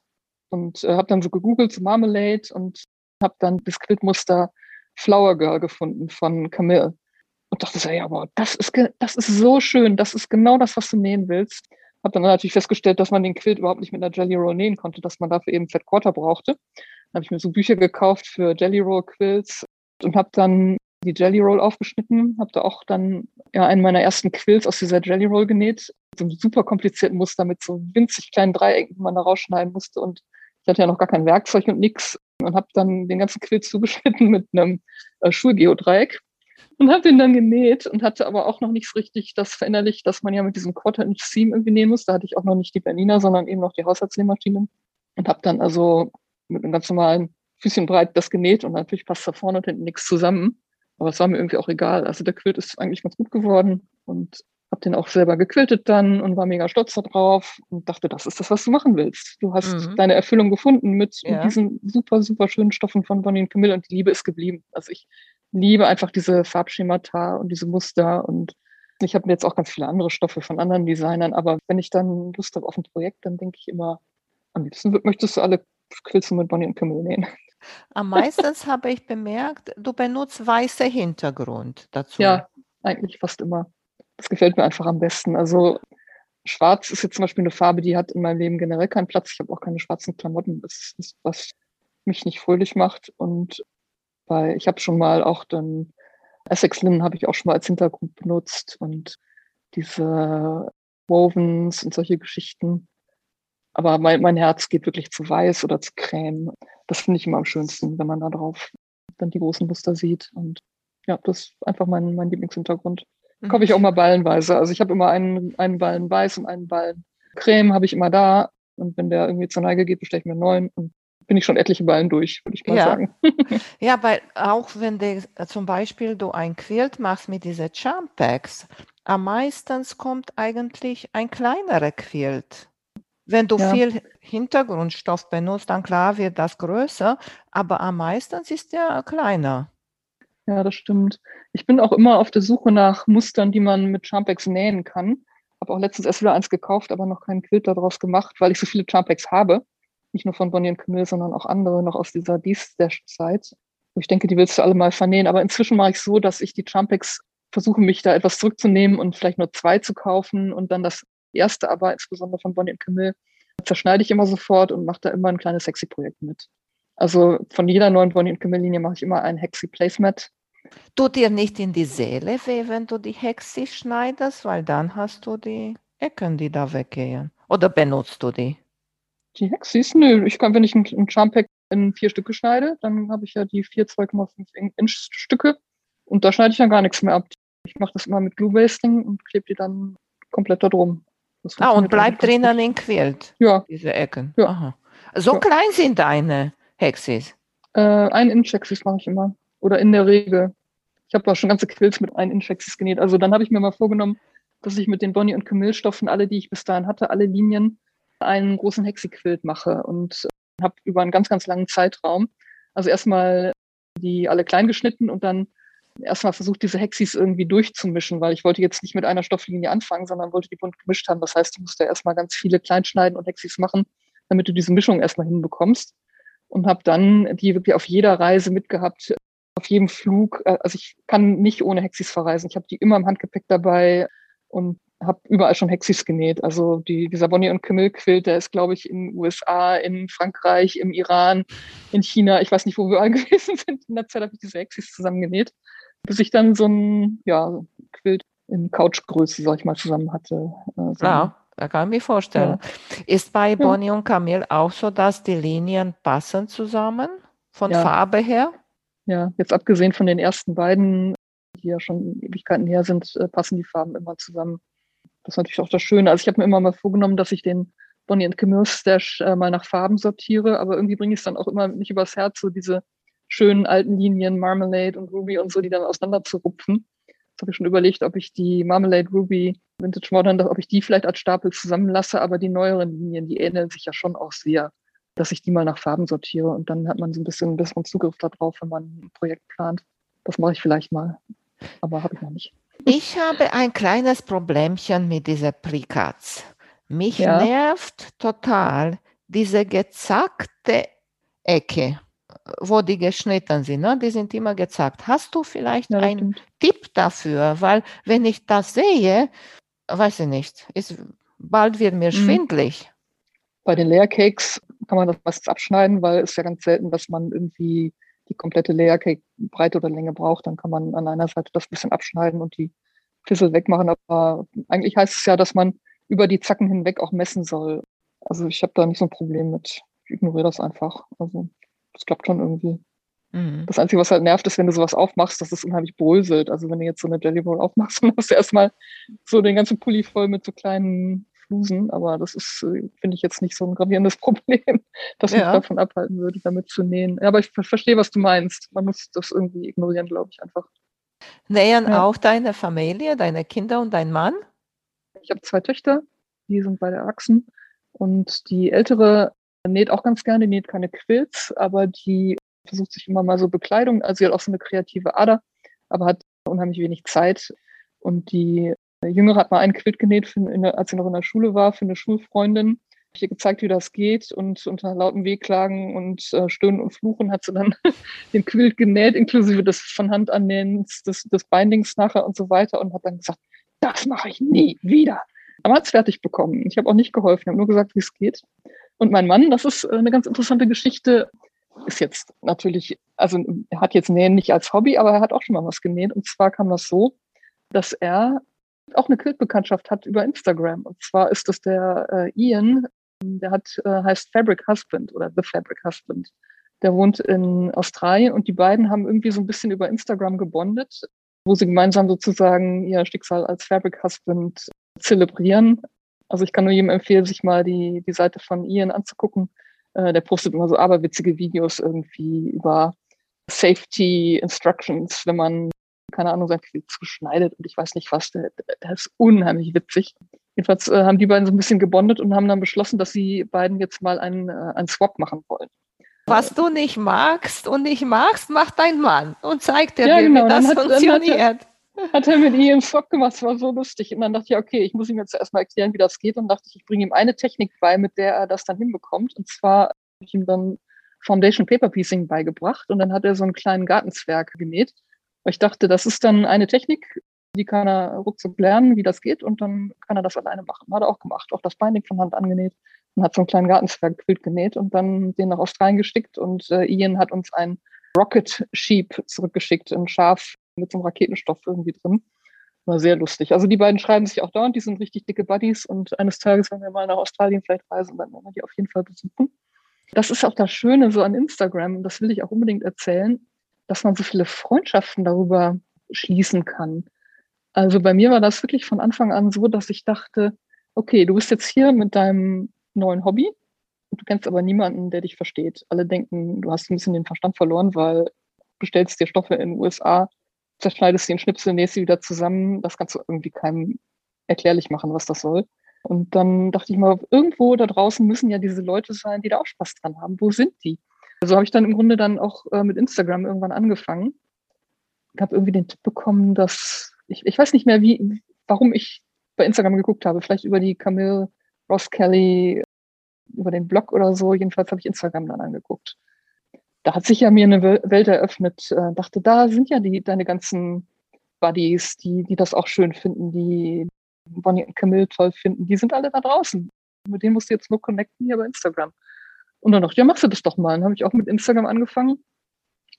Und äh, habe dann so gegoogelt zu Marmalade und habe dann das Quiltmuster Flower Girl gefunden von Camille. Und dachte so, ja, wow, das ist, das ist so schön, das ist genau das, was du nähen willst. Habe dann natürlich festgestellt, dass man den Quilt überhaupt nicht mit einer Jelly Roll nähen konnte, dass man dafür eben Flat Quarter brauchte. Dann habe ich mir so Bücher gekauft für Jelly Roll Quilts und habe dann die Jelly Roll aufgeschnitten, habe da auch dann ja einen meiner ersten Quilts aus dieser Jelly Roll genäht, so einem super komplizierten Muster mit so winzig kleinen Dreiecken, die man da rausschneiden musste und ich hatte ja noch gar kein Werkzeug und nix. Und habe dann den ganzen Quilt zugeschnitten mit einem äh, Schulgeodreieck und habe den dann genäht und hatte aber auch noch nicht so richtig das verinnerlicht, dass man ja mit diesem Quarter-Inch Seam irgendwie nähen muss. Da hatte ich auch noch nicht die Bernina, sondern eben noch die Haushaltsnähmaschine und habe dann also mit einem ganz normalen Füßchen breit das genäht und natürlich passt da vorne und hinten nichts zusammen. Aber es war mir irgendwie auch egal. Also der Quilt ist eigentlich ganz gut geworden und habe den auch selber gequiltet dann und war mega stolz darauf und dachte, das ist das, was du machen willst. Du hast mhm. deine Erfüllung gefunden mit, ja. diesen super, super schönen Stoffen von Bonnie und Camille und die Liebe ist geblieben. Also ich liebe einfach diese Farbschemata und diese Muster und ich habe jetzt auch ganz viele andere Stoffe von anderen Designern, aber wenn ich dann Lust habe auf ein Projekt, dann denke ich immer, am liebsten möchtest du alle Quills mit Bonnie und Camille nähen. Am meisten habe ich bemerkt, du benutzt weiße Hintergrund dazu. Ja, eigentlich fast immer. Das gefällt mir einfach am besten. Also Schwarz ist jetzt zum Beispiel eine Farbe, die hat in meinem Leben generell keinen Platz. Ich habe auch keine schwarzen Klamotten. Das ist was mich nicht fröhlich macht. Und bei, ich habe schon mal auch den Essex Linen habe ich auch schon mal als Hintergrund benutzt und diese Wovens und solche Geschichten. Aber mein, mein Herz geht wirklich zu weiß oder zu Creme. Das finde ich immer am schönsten, wenn man da drauf dann die großen Muster sieht. Und ja, das ist einfach mein, mein Lieblingshintergrund. Mhm. Kaufe ich auch mal ballenweise. Also ich habe immer einen, einen Ballen weiß und einen Ballen Creme habe ich immer da. Und wenn der irgendwie zur Neige geht, bestelle ich mir einen neuen. Und bin ich schon etliche Ballen durch, würde ich mal ja. sagen. ja, weil auch wenn du zum Beispiel du ein Quilt machst mit diesen Charm Packs, am meisten kommt eigentlich ein kleinerer Quilt. Wenn du ja. viel Hintergrundstoff benutzt, dann klar wird das größer, aber am meisten ist der kleiner. Ja, das stimmt. Ich bin auch immer auf der Suche nach Mustern, die man mit Charmpacks nähen kann. Habe auch letztens erst wieder eins gekauft, aber noch keinen Quilt daraus gemacht, weil ich so viele Charmpacks habe nicht nur von Bonnie und Camille, sondern auch andere noch aus dieser D-Stash-Zeit. Ich denke, die willst du alle mal vernähen. Aber inzwischen mache ich so, dass ich die Trumpex versuche, mich da etwas zurückzunehmen und vielleicht nur zwei zu kaufen und dann das erste, aber insbesondere von Bonnie und Camille, zerschneide ich immer sofort und mache da immer ein kleines Hexi-Projekt mit. Also von jeder neuen Bonnie und Camille-Linie mache ich immer ein Hexi-Placemat. Tut dir nicht in die Seele weh, wenn du die Hexi schneidest, weil dann hast du die Ecken, die da weggehen. Oder benutzt du die? Die Hexis? Nö, ich kann, wenn ich ein, Charmpack in vier Stücke schneide, dann habe ich ja die vier 2,5 Inch Stücke und da schneide ich dann gar nichts mehr ab. Ich mache das immer mit Glue Basting und klebe die dann komplett da drum. Ah, und bleibt drinnen in Quilt? Ja. Diese Ecken? Ja. Aha. So Ja. klein sind deine Hexis? Äh, ein Inch Hexis mache ich immer. Oder in der Regel. Ich habe auch schon ganze Quills mit ein Inch Hexis genäht. Also dann habe ich mir mal vorgenommen, dass ich mit den Bonnie und Camille Stoffen, alle, die ich bis dahin hatte, alle Linien, einen großen Hexi-Quilt mache und äh, habe über einen ganz, ganz langen Zeitraum, also erstmal die alle klein geschnitten und dann erstmal versucht, diese Hexis irgendwie durchzumischen, weil ich wollte jetzt nicht mit einer Stofflinie anfangen, sondern wollte die bunt gemischt haben. Das heißt, du musst ja erstmal ganz viele Kleinschneiden und Hexis machen, damit du diese Mischung erstmal hinbekommst. Und habe dann die wirklich auf jeder Reise mitgehabt, auf jedem Flug. Äh, Also ich kann nicht ohne Hexis verreisen. Ich habe die immer im Handgepäck dabei und habe überall schon Hexis genäht. Also die, dieser Bonnie und Camille Quilt, der ist, glaube ich, in den USA, in Frankreich, im Iran, in China. Ich weiß nicht, wo wir alle gewesen sind. In der Zeit habe ich diese Hexis zusammengenäht, bis ich dann so ein ja, Quilt in Couchgröße, sag ich mal, zusammen hatte. Äh, so Ja, da kann ich mir vorstellen. Ist bei Bonnie und Camille auch so, dass die Linien passen zusammen von Ja. Farbe her? Ja, jetzt abgesehen von den ersten beiden, die ja schon Ewigkeiten her sind, äh, passen die Farben immer zusammen. Das ist natürlich auch das Schöne. Also ich habe mir immer mal vorgenommen, dass ich den Bonnie and Camille Stash äh, mal nach Farben sortiere, aber irgendwie bringe ich es dann auch immer nicht übers Herz, so diese schönen alten Linien Marmalade und Ruby und so, die dann auseinander zu rupfen. Jetzt habe ich schon überlegt, ob ich die Marmalade Ruby Vintage Modern, ob ich die vielleicht als Stapel zusammenlasse, aber die neueren Linien, die ähneln sich ja schon auch sehr, dass ich die mal nach Farben sortiere und dann hat man so ein bisschen einen besseren Zugriff darauf, wenn man ein Projekt plant. Das mache ich vielleicht mal, aber habe ich noch nicht. Ich habe ein kleines Problemchen mit dieser Precats. Mich Ja. nervt total diese gezackte Ecke, wo die geschnitten sind. Ne? Die sind immer gezackt. Hast du vielleicht Ja, einen stimmt. Tipp dafür? Weil wenn ich das sehe, weiß ich nicht, ist, bald wird mir Mhm. schwindlig. Bei den Layer Cakes kann man das meistens abschneiden, weil es ja ganz selten, dass man irgendwie die komplette Layer Cake Breite oder Länge braucht. Dann kann man an einer Seite das ein bisschen abschneiden und die Fissel wegmachen. Aber eigentlich heißt es ja, dass man über die Zacken hinweg auch messen soll. Also ich habe da nicht so ein Problem mit. Ich ignoriere das einfach. Also das klappt schon irgendwie. Mhm. Das Einzige, was halt nervt, ist, wenn du sowas aufmachst, dass es unheimlich bröselt. Also wenn du jetzt so eine Jelly Roll aufmachst, dann hast du erstmal so den ganzen Pulli voll mit so kleinen Flusen. Aber das ist, äh, finde ich, jetzt nicht so ein gravierendes Problem, das mich Ja. davon abhalten würde, damit zu nähen. Aber ich ver- verstehe, was du meinst. Man muss das irgendwie ignorieren, glaube ich, einfach. Nähen Ja. auch deine Familie, deine Kinder und dein Mann? Ich habe zwei Töchter, die sind beide erwachsen. Und die ältere näht auch ganz gerne, die näht keine Quilts, aber die versucht sich immer mal so Bekleidung. Also sie hat auch so eine kreative Ader, aber hat unheimlich wenig Zeit. Und die Jüngere hat mal einen Quilt genäht, für, in der, als sie noch in der Schule war, für eine Schulfreundin. Ich ihr gezeigt, wie das geht und unter lautem Wehklagen und äh, Stöhnen und Fluchen hat sie dann den Quilt genäht, inklusive des von Hand annähens, des, des Bindings nachher und so weiter und hat dann gesagt, das mache ich nie wieder. Aber hat es fertig bekommen. Ich habe auch nicht geholfen, habe nur gesagt, wie es geht. Und mein Mann, das ist äh, eine ganz interessante Geschichte, ist jetzt natürlich, also er hat jetzt Nähen nicht als Hobby, aber er hat auch schon mal was genäht. Und zwar kam das so, dass er auch eine Quiltbekanntschaft hat über Instagram. Und zwar ist das der äh, Ian, der hat, äh, heißt Fabric Husband oder The Fabric Husband. Der wohnt in Australien und die beiden haben irgendwie so ein bisschen über Instagram gebondet, wo sie gemeinsam sozusagen ihr Schicksal als Fabric Husband zelebrieren. Also ich kann nur jedem empfehlen, sich mal die, die Seite von Ian anzugucken. Äh, der postet immer so aberwitzige Videos irgendwie über Safety Instructions, wenn man, keine Ahnung, sein Quilt zuschneidet und ich weiß nicht was. Der, der ist unheimlich witzig. Jedenfalls äh, haben die beiden so ein bisschen gebondet und haben dann beschlossen, dass sie beiden jetzt mal einen, äh, einen Swap machen wollen. Was du nicht magst und nicht magst, macht dein Mann und zeigt dir, Ja, wie genau, das dann hat- dann hat er- funktioniert. hat er mit ihm Swap gemacht, das war so lustig. Und dann dachte ich, okay, ich muss ihm jetzt erstmal erklären, wie das geht. Und dachte ich, ich bringe ihm eine Technik bei, mit der er das dann hinbekommt. Und zwar habe ich ihm dann Foundation Paper Piecing beigebracht und dann hat er so einen kleinen Gartenzwerg genäht. Ich dachte, das ist dann eine Technik, die kann er ruckzuck lernen, wie das geht und dann kann er das alleine machen. Hat er auch gemacht, auch das Binding von Hand angenäht und hat so einen kleinen Gartenzwerg Quilt genäht und dann den nach Australien geschickt und äh, Ian hat uns ein Rocket Sheep zurückgeschickt, ein Schaf mit so einem Raketenstoff irgendwie drin. War sehr lustig. Also die beiden schreiben sich auch dauernd, die sind richtig dicke Buddies und eines Tages, wenn wir mal nach Australien vielleicht reisen, dann werden wir die auf jeden Fall besuchen. Das ist auch das Schöne so an Instagram, und das will ich auch unbedingt erzählen, dass man so viele Freundschaften darüber schließen kann. Also bei mir war das wirklich von Anfang an so, dass ich dachte, okay, du bist jetzt hier mit deinem neuen Hobby du kennst aber niemanden, der dich versteht. Alle denken, du hast ein bisschen den Verstand verloren, weil du bestellst dir Stoffe in den USA, zerschneidest den Schnipsel, nähst sie wieder zusammen. Das kannst du irgendwie keinem erklärlich machen, was das soll. Und dann dachte ich mal, irgendwo da draußen müssen ja diese Leute sein, die da auch Spaß dran haben. Wo sind die? Also habe ich dann im Grunde dann auch äh, mit Instagram irgendwann angefangen. Ich habe irgendwie den Tipp bekommen, dass ich, ich weiß nicht mehr, wie, warum ich bei Instagram geguckt habe. Vielleicht über die Camille Ross Kelly, über den Blog oder so. Jedenfalls habe ich Instagram dann angeguckt. Da hat sich ja mir eine Welt eröffnet. Äh, dachte, da sind ja die, deine ganzen Buddies, die, die das auch schön finden, die Bonnie und Camille toll finden. Die sind alle da draußen. Mit denen musst du jetzt nur connecten hier bei Instagram. Und dann dachte ich, ja, machst du das doch mal. Dann habe ich auch mit Instagram angefangen.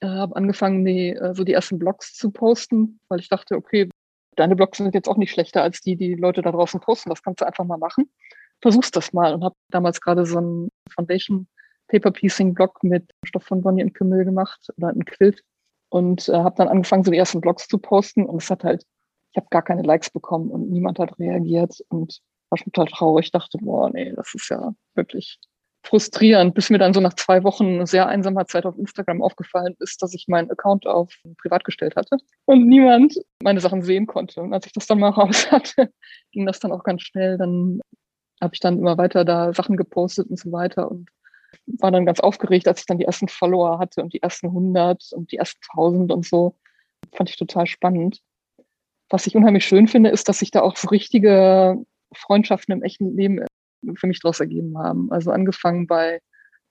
Äh, habe angefangen, die, äh, so die ersten Blogs zu posten, weil ich dachte, okay, deine Blogs sind jetzt auch nicht schlechter als die, die Leute da draußen posten. Das kannst du einfach mal machen. Versuchst das mal und habe damals gerade so einen Foundation Paper Piecing Blog mit Stoff von Bonnie und Kümmel gemacht oder ein Quilt und äh, habe dann angefangen, so die ersten Blogs zu posten und es hat halt, ich habe gar keine Likes bekommen und niemand hat reagiert und war schon total traurig. Ich dachte, boah, nee, das ist ja wirklich frustrierend, bis mir dann so nach zwei Wochen sehr einsamer Zeit auf Instagram aufgefallen ist, dass ich meinen Account auf privat gestellt hatte und niemand meine Sachen sehen konnte. Und als ich das dann mal raus hatte, ging das dann auch ganz schnell. Dann habe ich dann immer weiter da Sachen gepostet und so weiter und war dann ganz aufgeregt, als ich dann die ersten Follower hatte und die ersten 100 und die ersten 1000 und so. Fand ich total spannend. Was ich unheimlich schön finde, ist, dass sich da auch so richtige Freundschaften im echten Leben für mich daraus ergeben haben. Also angefangen bei,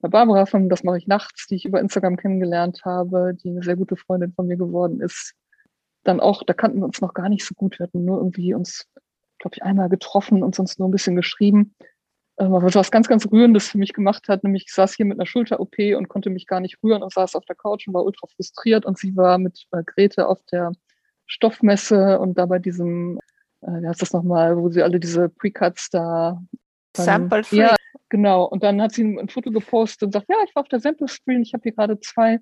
Barbara von Das mache ich nachts, die ich über Instagram kennengelernt habe, die eine sehr gute Freundin von mir geworden ist. Dann auch, da kannten wir uns noch gar nicht so gut. Wir hatten nur irgendwie uns, glaube ich, einmal getroffen und sonst nur ein bisschen geschrieben. Ähm, aber was ganz, ganz Rührendes für mich gemacht hat, nämlich ich saß hier mit einer Schulter-OP und konnte mich gar nicht rühren und saß auf der Couch und war ultra frustriert und sie war mit äh, Grete auf der Stoffmesse und da bei diesem, äh, wie heißt das nochmal, wo sie alle diese Precuts da Sample Free. Ja, genau. Und dann hat sie ein, Foto gepostet und sagt, ja, ich war auf der Sample Screen, ich habe hier gerade zwei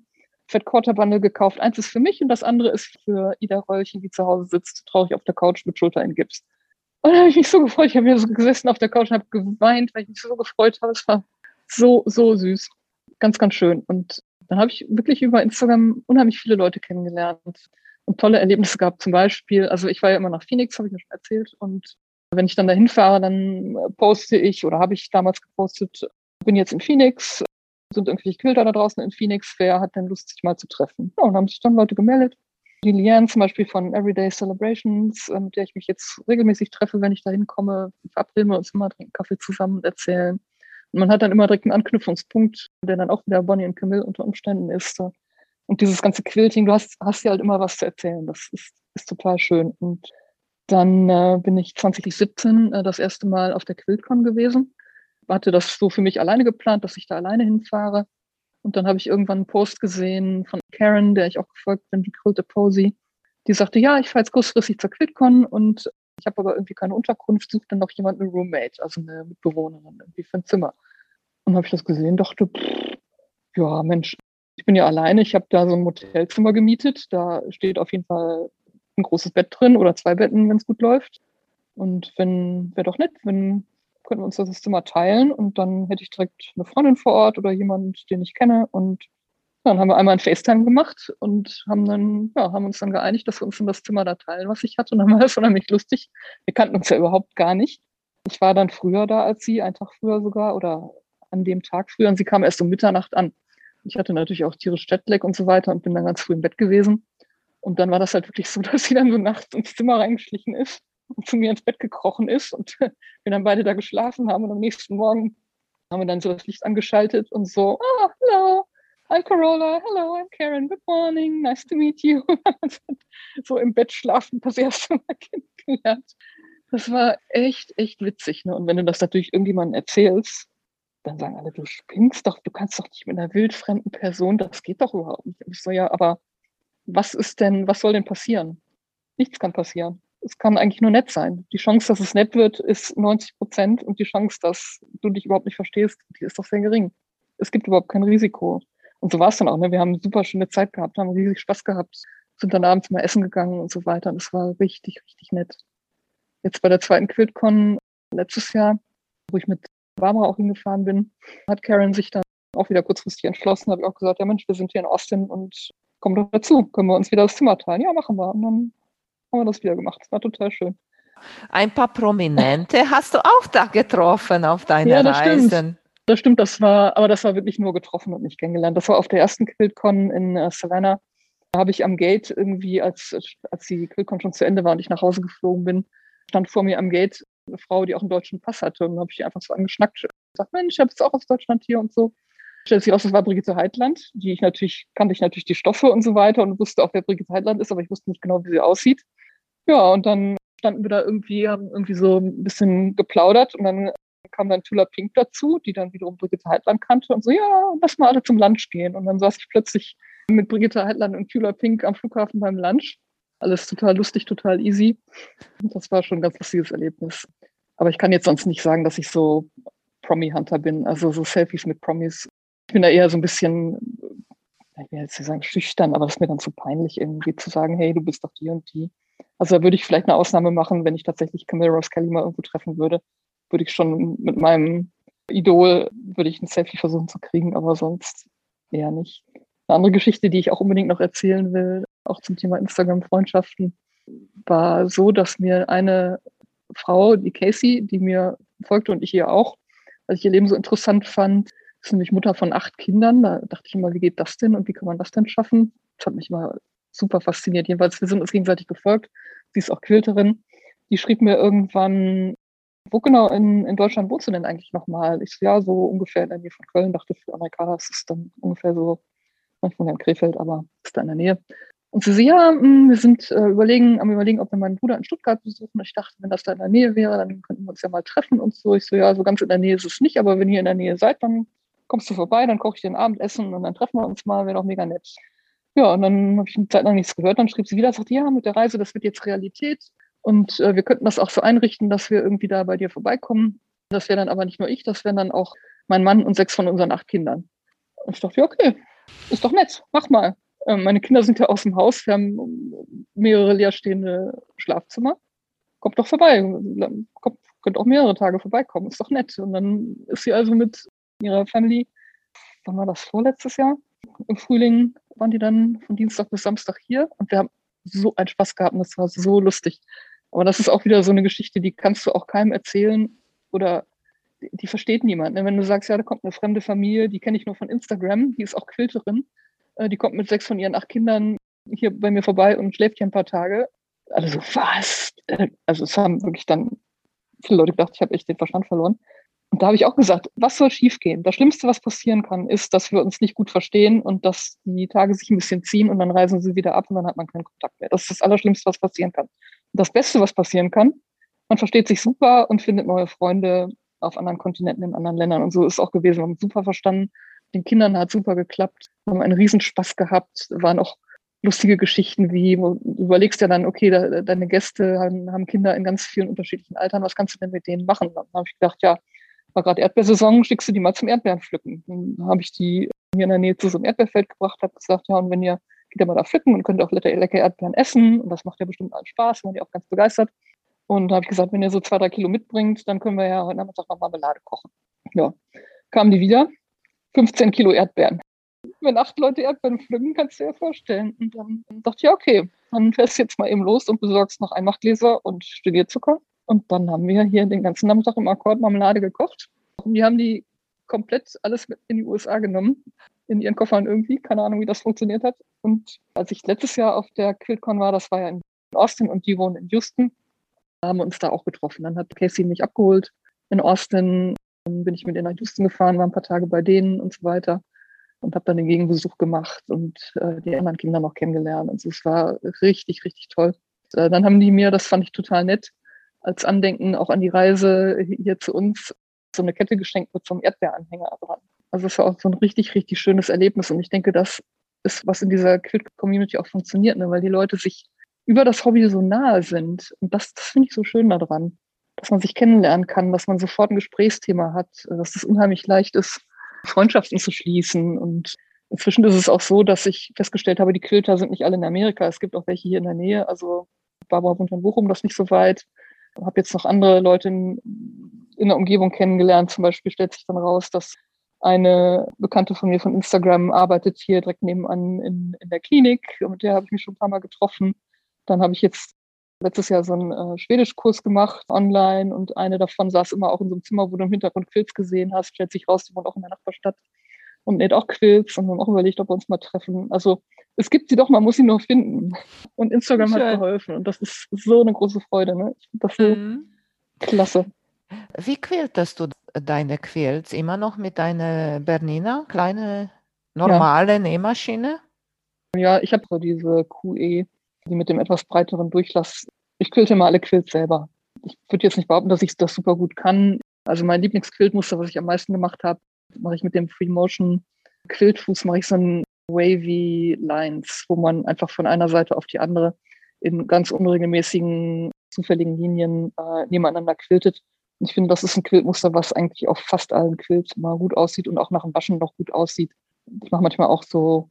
Fat Quarter Bundle gekauft. Eins ist für mich und das andere ist für Ida Röllchen, die zu Hause sitzt, traurig auf der Couch mit Schulter in Gips. Und da habe ich mich so gefreut. Ich habe hier so gesessen auf der Couch und habe geweint, weil ich mich so gefreut habe. Es war so, so süß. Ganz, ganz schön. Und dann habe ich wirklich über Instagram unheimlich viele Leute kennengelernt und tolle Erlebnisse gehabt. Zum Beispiel, also ich war ja immer nach Phoenix, habe ich mir schon erzählt. Und wenn ich dann dahin fahre, dann äh, poste ich oder habe ich damals gepostet, bin jetzt in Phoenix, sind irgendwelche Quilter da draußen in Phoenix, wer hat denn Lust, sich mal zu treffen? Ja, und haben sich dann Leute gemeldet. Die Liane zum Beispiel von Everyday Celebrations, äh, mit der ich mich jetzt regelmäßig treffe, wenn ich da hinkomme, verabreden wir uns immer, trinken Kaffee zusammen und erzählen. Und man hat dann immer direkt einen Anknüpfungspunkt, der dann auch wieder Bonnie und Camille unter Umständen ist. Und dieses ganze Quilting, du hast, hast ja halt immer was zu erzählen. Das ist, ist total schön. Und dann äh, bin ich 2017 äh, das erste Mal auf der QuiltCon gewesen. Hatte das so für mich alleine geplant, dass ich da alleine hinfahre. Und dann habe ich irgendwann einen Post gesehen von Karen, der ich auch gefolgt bin, die Quilt Posey. Die sagte, ja, ich fahre jetzt kurzfristig zur QuiltCon und ich habe aber irgendwie keine Unterkunft, suche dann noch jemand, eine Roommate, also eine Mitbewohnerin irgendwie für ein Zimmer. Und habe ich das gesehen, dachte, pff, ja, Mensch, ich bin ja alleine, ich habe da so ein Motelzimmer gemietet, da steht auf jeden Fall ein großes Bett drin oder zwei Betten, wenn es gut läuft. Und wenn, wäre doch nett, wenn könnten wir uns das Zimmer teilen und dann hätte ich direkt eine Freundin vor Ort oder jemand, den ich kenne. Und dann haben wir einmal ein FaceTime gemacht und haben dann, ja, haben uns dann geeinigt, dass wir uns in das Zimmer da teilen, was ich hatte. Und dann war das unheimlich lustig. Wir kannten uns ja überhaupt gar nicht. Ich war dann früher da als sie, einen Tag früher sogar oder an dem Tag früher und sie kam erst um Mitternacht an. Ich hatte natürlich auch tierisch Jetlag und so weiter und bin dann ganz früh im Bett gewesen. Und dann war das halt wirklich so, dass sie dann so nachts ins Zimmer reingeschlichen ist und zu mir ins Bett gekrochen ist und wir dann beide da geschlafen haben und am nächsten Morgen haben wir dann so das Licht angeschaltet und so, ah, oh, hello, I'm Corolla, hello, I'm Karen, good morning, nice to meet you. so im Bett schlafen das erste Mal kennengelernt. Das war echt, echt witzig. Ne? Und wenn du das natürlich irgendjemandem erzählst, dann sagen alle, du spinnst doch, du kannst doch nicht mit einer wildfremden Person, das geht doch überhaupt nicht. Und ich so, ja, aber was ist denn, was soll denn passieren? Nichts kann passieren. es kann eigentlich nur nett sein. Die Chance, dass es nett wird, ist 90 Prozent und die Chance, dass du dich überhaupt nicht verstehst, die ist doch sehr gering. Es gibt überhaupt kein Risiko. Und so war es dann auch. Ne? Wir haben eine super schöne Zeit gehabt, haben riesig Spaß gehabt, sind dann abends mal essen gegangen und so weiter. Und es war richtig, richtig nett. Jetzt bei der zweiten QuiltCon letztes Jahr, wo ich mit Barbara auch hingefahren bin, hat Karen sich dann auch wieder kurzfristig entschlossen, habe ich auch gesagt, ja Mensch, wir sind hier in Austin und kommen doch dazu, können wir uns wieder das Zimmer teilen? Ja, machen wir. Und dann haben wir das wieder gemacht. Das war total schön. Ein paar Prominente hast du auch da getroffen auf deinen ja, das Reisen. Stimmt. Das stimmt, das war, aber das war wirklich nur getroffen und nicht kennengelernt. Das war auf der ersten QuiltCon in äh, Savannah. Da habe ich am Gate irgendwie, als, als die QuiltCon schon zu Ende war und ich nach Hause geflogen bin, stand vor mir am Gate eine Frau, die auch einen deutschen Pass hatte. Und dann habe ich die einfach so angeschnackt. Gesagt, Mensch, ich habe jetzt auch aus Deutschland hier und so. Stellt sich das war Brigitte Heitland, die ich natürlich, kannte ich natürlich die Stoffe und so weiter und wusste auch, wer Brigitte Heitland ist, aber ich wusste nicht genau, wie sie aussieht. Ja, und dann standen wir da irgendwie, haben irgendwie so ein bisschen geplaudert und dann kam dann Tula Pink dazu, die dann wiederum Brigitte Heitland kannte und so, ja, lass mal alle zum Lunch gehen. Und dann saß ich plötzlich mit Brigitte Heitland und Tula Pink am Flughafen beim Lunch. Alles total lustig, total easy. Und das war schon ein ganz lustiges Erlebnis. Aber ich kann jetzt sonst nicht sagen, dass ich so Promi-Hunter bin, also so Selfies mit Promis. Ich bin da eher so ein bisschen, ich will jetzt nicht sagen schüchtern, aber das ist mir dann zu peinlich, irgendwie zu sagen, hey, du bist doch die und die. Also da würde ich vielleicht eine Ausnahme machen, wenn ich tatsächlich Camille Rose Kelly mal irgendwo treffen würde, würde ich schon mit meinem Idol, würde ich ein Selfie versuchen zu kriegen, aber sonst eher nicht. Eine andere Geschichte, die ich auch unbedingt noch erzählen will, auch zum Thema Instagram-Freundschaften, war so, dass mir eine Frau, die Casey, die mir folgte und ich ihr auch, weil ich ihr Leben so interessant fand, ist nämlich Mutter von acht Kindern. Da dachte ich immer, wie geht das denn und wie kann man das denn schaffen? Das hat mich immer super fasziniert. Jedenfalls, wir sind uns gegenseitig gefolgt. Sie ist auch Quilterin. Die schrieb mir irgendwann, wo genau in, in Deutschland wohnst du denn eigentlich nochmal? Ich so, ja, so ungefähr in der Nähe von Köln. Dachte, für Amerikaner ist es dann ungefähr so, ich wohne in Krefeld, aber ist da in der Nähe. Und sie so, ja, hm, wir sind äh, überlegen, am überlegen, ob wir meinen Bruder in Stuttgart besuchen. Ich dachte, wenn das da in der Nähe wäre, dann könnten wir uns ja mal treffen und so. Ich so, ja, so ganz in der Nähe ist es nicht, aber wenn ihr in der Nähe seid, dann kommst du vorbei, dann koche ich dir ein Abendessen und dann treffen wir uns mal, wäre doch mega nett. Ja, und dann habe ich eine Zeit lang nichts gehört. Dann schrieb sie wieder, sagt, ja, mit der Reise, das wird jetzt Realität. Und äh, wir könnten das auch so einrichten, dass wir irgendwie da bei dir vorbeikommen. Das wäre dann aber nicht nur ich, das wären dann auch mein Mann und sechs von unseren acht Kindern. Und ich dachte, ja, okay, ist doch nett, mach mal. Ähm, meine Kinder sind ja aus dem Haus, wir haben mehrere leerstehende Schlafzimmer. Kommt doch vorbei, kommt, könnt auch mehrere Tage vorbeikommen, ist doch nett. Und dann ist sie also mit ihrer Family, wann war das, vorletztes Jahr? Im Frühling waren die dann von Dienstag bis Samstag hier und wir haben so einen Spaß gehabt und das war so lustig. Aber das ist auch wieder so eine Geschichte, die kannst du auch keinem erzählen oder die versteht niemand. Ne? Wenn du sagst, ja, da kommt eine fremde Familie, die kenne ich nur von Instagram, die ist auch Quilterin, äh, die kommt mit sechs von ihren acht Kindern hier bei mir vorbei und schläft hier ein paar Tage. Also was? Äh, also es haben wirklich dann viele Leute gedacht, ich habe echt den Verstand verloren. Und da habe ich auch gesagt, was soll schiefgehen? Das Schlimmste, was passieren kann, ist, dass wir uns nicht gut verstehen und dass die Tage sich ein bisschen ziehen und dann reisen sie wieder ab und dann hat man keinen Kontakt mehr. Das ist das Allerschlimmste, was passieren kann. Und das Beste, was passieren kann, man versteht sich super und findet neue Freunde auf anderen Kontinenten, in anderen Ländern. Und so ist es auch gewesen. Wir haben super verstanden. Den Kindern hat super geklappt. Wir haben einen Riesenspaß gehabt. Waren auch lustige Geschichten wie, du überlegst ja dann, okay, da, deine Gäste haben, haben, Kinder in ganz vielen unterschiedlichen Altern. Was kannst du denn mit denen machen? Dann habe ich gedacht, ja, war gerade Erdbeersaison, schickst du die mal zum Erdbeeren pflücken. Dann habe ich die hier in der Nähe zu so einem Erdbeerfeld gebracht, habe gesagt, ja, und wenn ihr geht ihr mal da pflücken und könnt auch lecker, lecker Erdbeeren essen und das macht ja bestimmt allen Spaß, waren die auch ganz begeistert. Und habe ich gesagt, wenn ihr so zwei, drei Kilo mitbringt, dann können wir ja heute Nachmittag noch Marmelade kochen. Ja, kamen die wieder, 15 Kilo Erdbeeren. Wenn acht Leute Erdbeeren pflücken, kannst du dir ja vorstellen. Und dann dachte ich, ja, okay, dann fährst du jetzt mal eben los und besorgst noch Einmachgläser und Studierzucker. Und dann haben wir hier den ganzen Nachmittag im Akkord Marmelade gekocht. Und die haben die komplett alles mit in die USA genommen, in ihren Koffern irgendwie. Keine Ahnung, wie das funktioniert hat. Und als ich letztes Jahr auf der QuiltCon war, das war ja in Austin und die wohnen in Houston, haben uns da auch getroffen. Dann hat Casey mich abgeholt in Austin. Dann bin ich mit denen nach Houston gefahren, war ein paar Tage bei denen und so weiter und habe dann den Gegenbesuch gemacht und äh, die anderen Kinder noch kennengelernt. Und es war richtig, richtig toll. Äh, dann haben die mir, das fand ich total nett, als Andenken auch an die Reise hier zu uns so eine Kette geschenkt so einem Erdbeeranhänger dran. Also es war auch so ein richtig, richtig schönes Erlebnis. Und ich denke, das ist, was in dieser Quilt-Community auch funktioniert, ne? weil die Leute sich über das Hobby so nahe sind. Und das, das finde ich so schön daran, dass man sich kennenlernen kann, dass man sofort ein Gesprächsthema hat, dass es unheimlich leicht ist, Freundschaften zu schließen. Und inzwischen ist es auch so, dass ich festgestellt habe, die Quilter sind nicht alle in Amerika. Es gibt auch welche hier in der Nähe. Also Barbara wohnt in Bochum, das nicht so weit. Habe jetzt noch andere Leute in, in der Umgebung kennengelernt. Zum Beispiel stellt sich dann raus, dass eine Bekannte von mir von Instagram arbeitet hier direkt nebenan in, in der Klinik. Mit der habe ich mich schon ein paar Mal getroffen. Dann habe ich jetzt letztes Jahr so einen äh, Schwedischkurs gemacht online und eine davon saß immer auch in so einem Zimmer, wo du im Hintergrund Quills gesehen hast. Stellt sich raus, die wohnt auch in der Nachbarstadt und näht auch Quills und wir haben auch überlegt, ob wir uns mal treffen. Also es gibt sie doch, man muss sie nur finden. Und Instagram Schön. hat geholfen und das ist so eine große Freude. Ne? Ich finde das so mhm. klasse. Wie quältest du deine Quills? Immer noch mit deiner Bernina, kleine normale ja. Nähmaschine? Ja, ich habe so diese QE, die mit dem etwas breiteren Durchlass. Ich quilte mal alle Quills selber. Ich würde jetzt nicht behaupten, dass ich das super gut kann. Also mein Lieblingsquiltmuster, was ich am meisten gemacht habe, mache ich mit dem Free Motion Quiltfuß, mache ich so ein wavy Lines, wo man einfach von einer Seite auf die andere in ganz unregelmäßigen, zufälligen Linien äh, nebeneinander quiltet. Und ich finde, das ist ein Quiltmuster, was eigentlich auf fast allen Quilts mal gut aussieht und auch nach dem Waschen noch gut aussieht. Ich mache manchmal auch so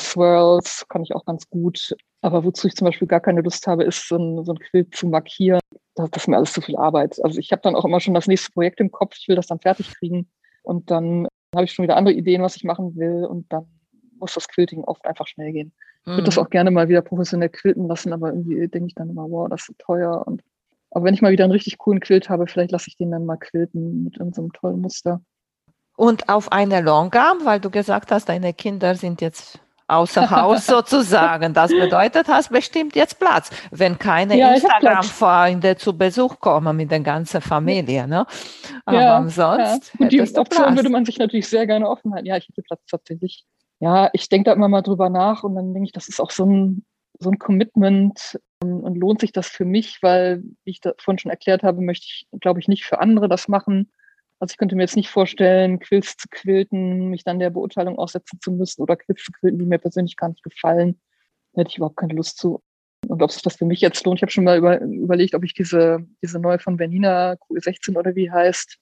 Swirls, kann ich auch ganz gut. Aber wozu ich zum Beispiel gar keine Lust habe, ist so ein, so ein Quilt zu markieren. Das, das ist mir alles zu viel Arbeit. Also ich habe dann auch immer schon das nächste Projekt im Kopf. Ich will das dann fertig kriegen. Und dann habe ich schon wieder andere Ideen, was ich machen will. Und dann muss das Quilting oft einfach schnell gehen. Ich würde das mhm. auch gerne mal wieder professionell quilten lassen, aber irgendwie denke ich dann immer, wow, das ist so teuer. Und aber wenn ich mal wieder einen richtig coolen Quilt habe, vielleicht lasse ich den dann mal quilten mit irgendeinem tollen Muster. Und auf eine Longarm, weil du gesagt hast, deine Kinder sind jetzt außer Haus sozusagen. Das bedeutet, hast bestimmt jetzt Platz, wenn keine ja, Instagram-Freunde zu Besuch kommen mit der ganzen Familie. Ne? Aber ja, sonst. Ja. Und die Option Platz. würde man sich natürlich sehr gerne offen halten. Ja, ich hätte Platz tatsächlich. Ja, ich denke da immer mal drüber nach und dann denke ich, das ist auch so ein, so ein Commitment und lohnt sich das für mich, weil, wie ich da vorhin schon erklärt habe, möchte ich, glaube ich, nicht für andere das machen. Also ich könnte mir jetzt nicht vorstellen, Quills zu quilten, mich dann der Beurteilung aussetzen zu müssen oder Quills zu quilten, die mir persönlich gar nicht gefallen. Da hätte ich überhaupt keine Lust zu. Und ob sich das für mich jetzt lohnt, ich habe schon mal über, überlegt, ob ich diese, diese neue von Bernina QE16 oder wie heißt,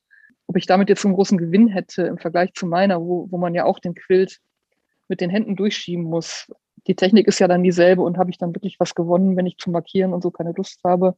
ob ich damit jetzt einen großen Gewinn hätte im Vergleich zu meiner, wo, wo man ja auch den Quilt mit den Händen durchschieben muss. Die Technik ist ja dann dieselbe und habe ich dann wirklich was gewonnen, wenn ich zum Markieren und so keine Lust habe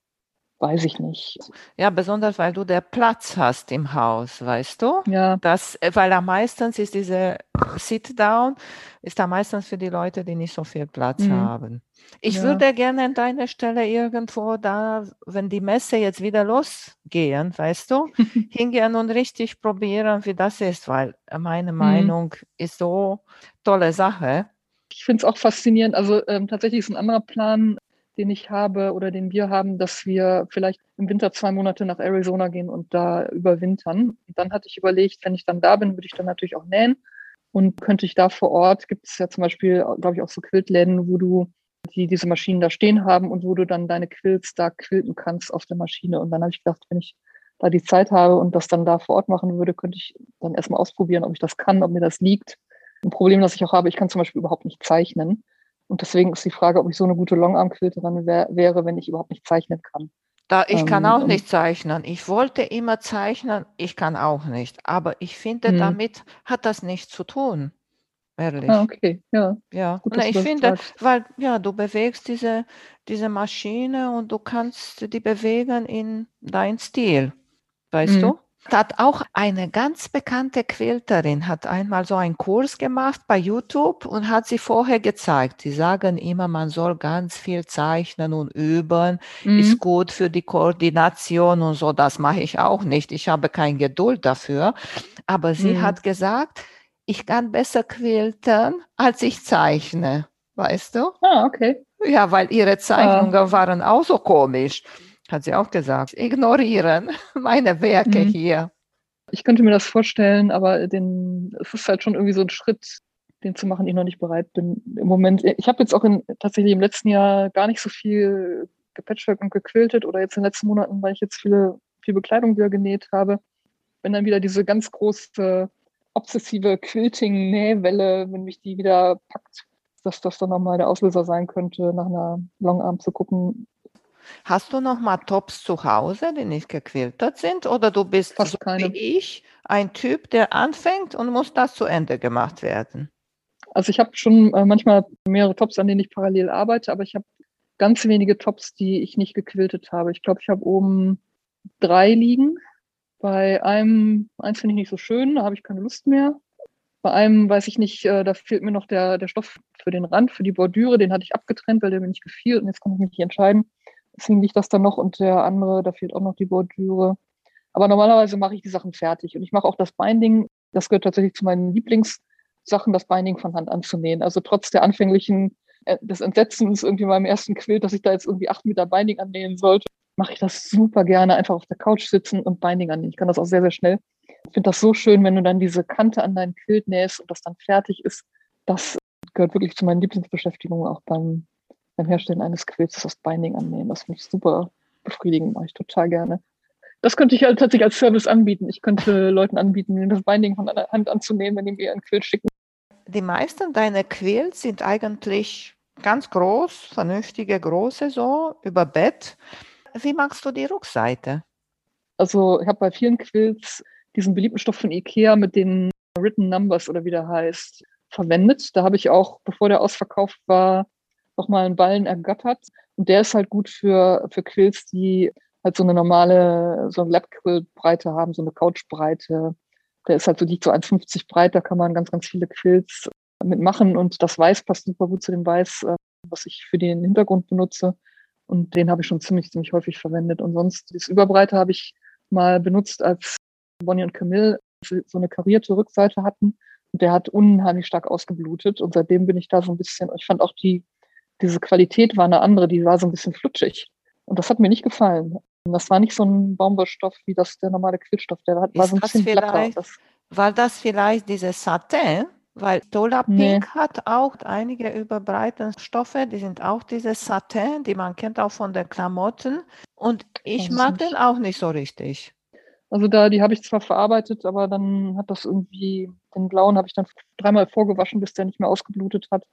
weiß ich nicht. Ja, besonders weil du der Platz hast im Haus, weißt du? Ja. Das, weil da meistens ist diese Sit-Down, ist da meistens für die Leute, die nicht so viel Platz mhm. haben. Ich ja. würde gerne an deiner Stelle irgendwo da, wenn die Messe jetzt wieder losgehen, weißt du, hingehen und richtig probieren, wie das ist, weil meine mhm. Meinung ist so tolle Sache. Ich finde es auch faszinierend. Also ähm, tatsächlich ist ein anderer Plan, den ich habe oder den wir haben, dass wir vielleicht im Winter zwei Monate nach Arizona gehen und da überwintern. Und dann hatte ich überlegt, wenn ich dann da bin, würde ich dann natürlich auch nähen. Und könnte ich da vor Ort, gibt es ja zum Beispiel, glaube ich, auch so Quiltläden, wo du die diese Maschinen da stehen haben und wo du dann deine Quilts da quilten kannst auf der Maschine. Und dann habe ich gedacht, wenn ich da die Zeit habe und das dann da vor Ort machen würde, könnte ich dann erstmal ausprobieren, ob ich das kann, ob mir das liegt. Ein Problem, das ich auch habe, ich kann zum Beispiel überhaupt nicht zeichnen. Und deswegen ist die Frage, ob ich so eine gute Longarm-Quilterin wär, wäre, wenn ich überhaupt nicht zeichnen kann. Da, ich kann auch ähm, nicht zeichnen. Ich wollte immer zeichnen, ich kann auch nicht. Aber ich finde, hm. damit hat das nichts zu tun. Ehrlich. Ah, okay, ja. Ja, Gut, ich finde, sagst. weil ja, du bewegst diese, diese Maschine und du kannst die bewegen in dein Stil. Weißt hm. du? Hat auch eine ganz bekannte Quilterin, hat einmal so einen Kurs gemacht bei YouTube und hat sie vorher gezeigt. Die sagen immer, man soll ganz viel zeichnen und üben, mhm. ist gut für die Koordination und so. Das mache ich auch nicht. Ich habe keine Geduld dafür. Aber sie mhm. hat gesagt, ich kann besser quilten, als ich zeichne. Weißt du? Ah, okay. Ja, weil ihre Zeichnungen ah. waren auch so komisch hat sie auch gesagt, ignorieren meine Werke mhm. hier. Ich könnte mir das vorstellen, aber den, es ist halt schon irgendwie so ein Schritt, den zu machen, den ich noch nicht bereit bin im Moment. Ich habe jetzt auch in, tatsächlich im letzten Jahr gar nicht so viel gepatchwork und gequiltet oder jetzt in den letzten Monaten, weil ich jetzt viele, viel Bekleidung wieder genäht habe. Wenn dann wieder diese ganz große obsessive Quilting-Nähwelle, wenn mich die wieder packt, dass das dann nochmal der Auslöser sein könnte, nach einer Longarm zu gucken. Hast du noch mal Tops zu Hause, die nicht gequiltert sind? Oder du bist Fast so keine. wie ich ein Typ, der anfängt und muss das zu Ende gemacht werden? Also ich habe schon äh, manchmal mehrere Tops, an denen ich parallel arbeite, aber ich habe ganz wenige Tops, die ich nicht gequiltet habe. Ich glaube, ich habe oben drei liegen. Bei einem, eins finde ich nicht so schön, da habe ich keine Lust mehr. Bei einem weiß ich nicht, äh, da fehlt mir noch der, der Stoff für den Rand, für die Bordüre, den hatte ich abgetrennt, weil der mir nicht gefiel und jetzt kann ich mich nicht entscheiden. Deswegen liegt das dann noch und der andere, da fehlt auch noch die Bordüre. Aber normalerweise mache ich die Sachen fertig und ich mache auch das Binding. Das gehört tatsächlich zu meinen Lieblingssachen, das Binding von Hand anzunähen. Also trotz der anfänglichen äh, des Entsetzens irgendwie beim ersten Quilt, dass ich da jetzt irgendwie acht Meter Binding annähen sollte, mache ich das super gerne, einfach auf der Couch sitzen und Binding annähen. Ich kann das auch sehr, sehr schnell. Ich finde das so schön, wenn du dann diese Kante an deinen Quilt nähst und das dann fertig ist. Das gehört wirklich zu meinen Lieblingsbeschäftigungen auch beim, beim Herstellen eines Quilts, das Binding annähen. Das finde ich super befriedigend, mache ich total gerne. Das könnte ich halt tatsächlich als Service anbieten. Ich könnte Leuten anbieten, das Binding von der Hand anzunehmen, wenn die mir einen Quilt schicken. Die meisten deiner Quilts sind eigentlich ganz groß, vernünftige, große so, über Bett. Wie machst du die Rückseite? Also ich habe bei vielen Quilts diesen beliebten Stoff von Ikea mit den Written Numbers oder wie der heißt, verwendet. Da habe ich auch, bevor der ausverkauft war, nochmal einen Ballen ergattert. Und der ist halt gut für, für Quilts, die halt so eine normale, so eine Lab-Quilt-Breite haben, so eine Couchbreite. Der ist halt so, liegt so 1,50 breit, da kann man ganz, ganz viele Quilts mitmachen und das Weiß passt super gut zu dem Weiß, äh, was ich für den Hintergrund benutze. Und den habe ich schon ziemlich, ziemlich häufig verwendet. Und sonst, das Überbreite habe ich mal benutzt, als Bonnie und Camille so eine karierte Rückseite hatten. Und der hat unheimlich stark ausgeblutet. Und seitdem bin ich da so ein bisschen, ich fand auch die, diese Qualität war eine andere, die war so ein bisschen flutschig. Und das hat mir nicht gefallen. Das war nicht so ein Baumwollstoff wie das der normale Quillstoff. Der war, war so ein bisschen glatter. Das, war das vielleicht dieses Satin? Weil Dola Pink nee. hat auch einige überbreitete Stoffe, die sind auch diese Satin, die man kennt auch von den Klamotten. Und ich mag den auch nicht so richtig. Also da, die habe ich zwar verarbeitet, aber dann hat das irgendwie, den blauen habe ich dann dreimal vorgewaschen, bis der nicht mehr ausgeblutet hat.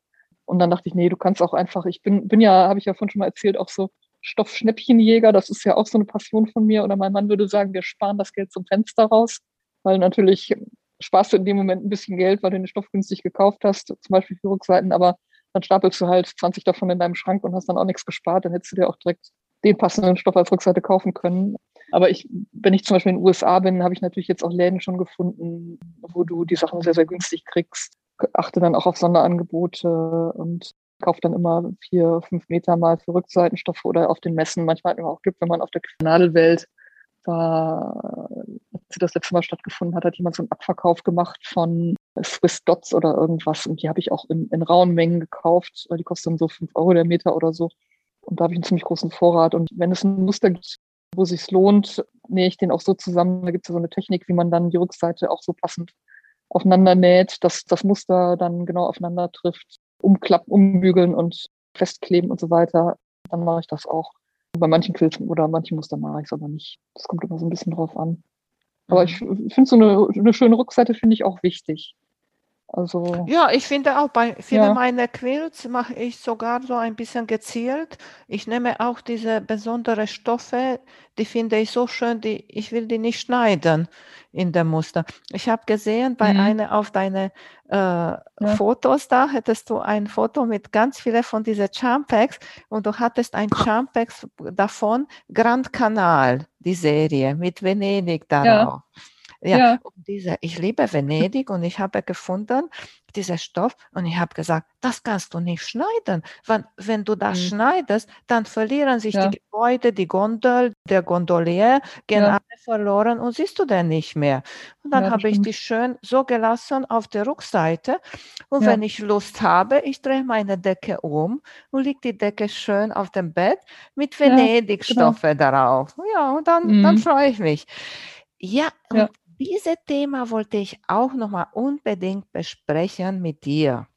Und dann dachte ich, nee, du kannst auch einfach, ich bin, bin ja, habe ich ja vorhin schon mal erzählt, auch so Stoffschnäppchenjäger, das ist ja auch so eine Passion von mir. Oder mein Mann würde sagen, wir sparen das Geld zum Fenster raus, weil natürlich sparst du in dem Moment ein bisschen Geld, weil du den Stoff günstig gekauft hast, zum Beispiel für Rückseiten, aber dann stapelst du halt 20 davon in deinem Schrank und hast dann auch nichts gespart, dann hättest du dir auch direkt den passenden Stoff als Rückseite kaufen können. Aber ich, wenn ich zum Beispiel in den USA bin, habe ich natürlich jetzt auch Läden schon gefunden, wo du die Sachen sehr, sehr günstig kriegst. Achte dann auch auf Sonderangebote und kaufe dann immer vier, fünf Meter mal für Rückseitenstoffe oder auf den Messen. Manchmal hat man auch Glück, wenn man auf der Nadelwelt war, als das letzte Mal stattgefunden hat, hat jemand so einen Abverkauf gemacht von Swiss Dots oder irgendwas. Und die habe ich auch in, in rauen Mengen gekauft, weil die kosten so fünf Euro der Meter oder so. Und da habe ich einen ziemlich großen Vorrat. Und wenn es ein Muster gibt, wo es sich lohnt, nähe ich den auch so zusammen. Da gibt es ja so eine Technik, wie man dann die Rückseite auch so passend aufeinander näht, dass das Muster dann genau aufeinander trifft. Umklappen, umbügeln und festkleben und so weiter. Dann mache ich das auch. Bei manchen Quilts oder manchen Mustern mache ich es aber nicht. Das kommt immer so ein bisschen drauf an. Aber ich mhm. finde so eine, eine schöne Rückseite finde ich auch wichtig. Also, ja, ich finde auch bei vielen ja. meiner Quilts mache ich sogar so ein bisschen gezielt. Ich nehme auch diese besonderen Stoffe, die finde ich so schön, die ich will die nicht schneiden in dem Muster. Ich habe gesehen bei mhm. einer auf deine äh, ja. Fotos da hättest du ein Foto mit ganz vielen von diesen Champex und du hattest ein Champex davon Grand Canal, die Serie mit Venedig darauf. Ja. Ja, ja. diese, ich liebe Venedig und ich habe gefunden, dieser Stoff und ich habe gesagt, das kannst du nicht schneiden. Wenn, wenn du das mhm. schneidest, dann verlieren sich ja. die Gebäude, die Gondel, der Gondolier gehen ja. alle verloren und siehst du den nicht mehr. Und dann ja, habe ich die schön so gelassen auf der Rückseite und wenn ich Lust habe, ich drehe meine Decke um und liegt die Decke schön auf dem Bett mit Venedig-Stoffe genau. darauf. Ja, und dann, mhm. dann freue ich mich. Ja, ja dieses Thema wollte ich auch nochmal unbedingt besprechen mit dir.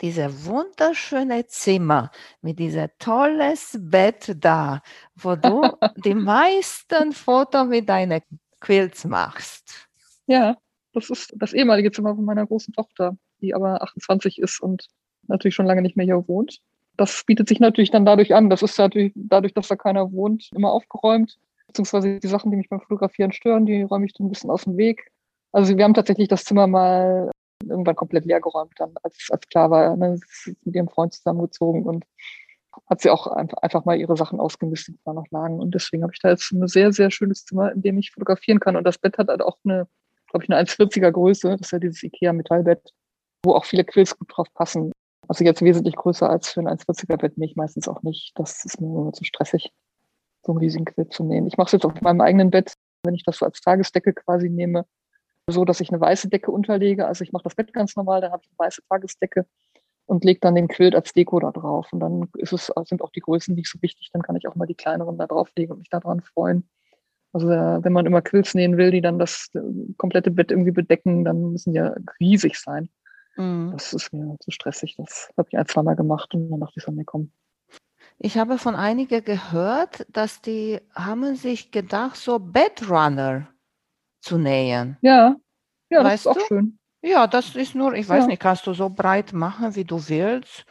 Dieses wunderschöne Zimmer mit diesem tolles Bett da, wo du die meisten Fotos mit deinen Quilts machst. Ja, das ist das ehemalige Zimmer von meiner großen Tochter, die aber 28 ist und natürlich schon lange nicht mehr hier wohnt. Das bietet sich natürlich dann dadurch an. Das ist natürlich dadurch, dass da keiner wohnt, immer aufgeräumt. Beziehungsweise die Sachen, die mich beim Fotografieren stören, die räume ich dann ein bisschen aus dem Weg. Also wir haben tatsächlich das Zimmer mal irgendwann komplett leer geräumt, dann, als, als klar war, ne, sie ist mit ihrem Freund zusammengezogen und hat sie auch einfach mal ihre Sachen ausgemistet, die da noch lagen. Und deswegen habe ich da jetzt ein sehr, sehr schönes Zimmer, in dem ich fotografieren kann. Und das Bett hat halt auch eine, glaube ich, eine 1,40er Größe. Das ist ja dieses IKEA-Metallbett, wo auch viele Quills gut drauf passen. Also jetzt wesentlich größer als für ein 1,40er Bett nicht, meistens auch nicht. Das ist mir nur zu stressig, so einen riesigen Quill zu nähen. Ich mache es jetzt auf meinem eigenen Bett, wenn ich das so als Tagesdecke quasi nehme, so, dass ich eine weiße Decke unterlege. Also ich mache das Bett ganz normal, dann habe ich eine weiße Tagesdecke und lege dann den Quilt als Deko da drauf. Und dann ist es, sind auch die Größen nicht so wichtig, dann kann ich auch mal die kleineren da drauflegen und mich daran freuen. Also wenn man immer Quilts nähen will, die dann das äh, komplette Bett irgendwie bedecken, dann müssen die ja riesig sein. Mhm. Das ist mir zu stressig. Das habe ich ein, zwei Mal gemacht und dann dachte ich so, nee, komm. Ich habe von einigen gehört, dass die haben sich gedacht, so Bedrunner zu nähen. Ja, ja, weißt das ist auch du? schön. Ja, das ist nur, ich weiß ja. nicht, kannst du so breit machen, wie du willst.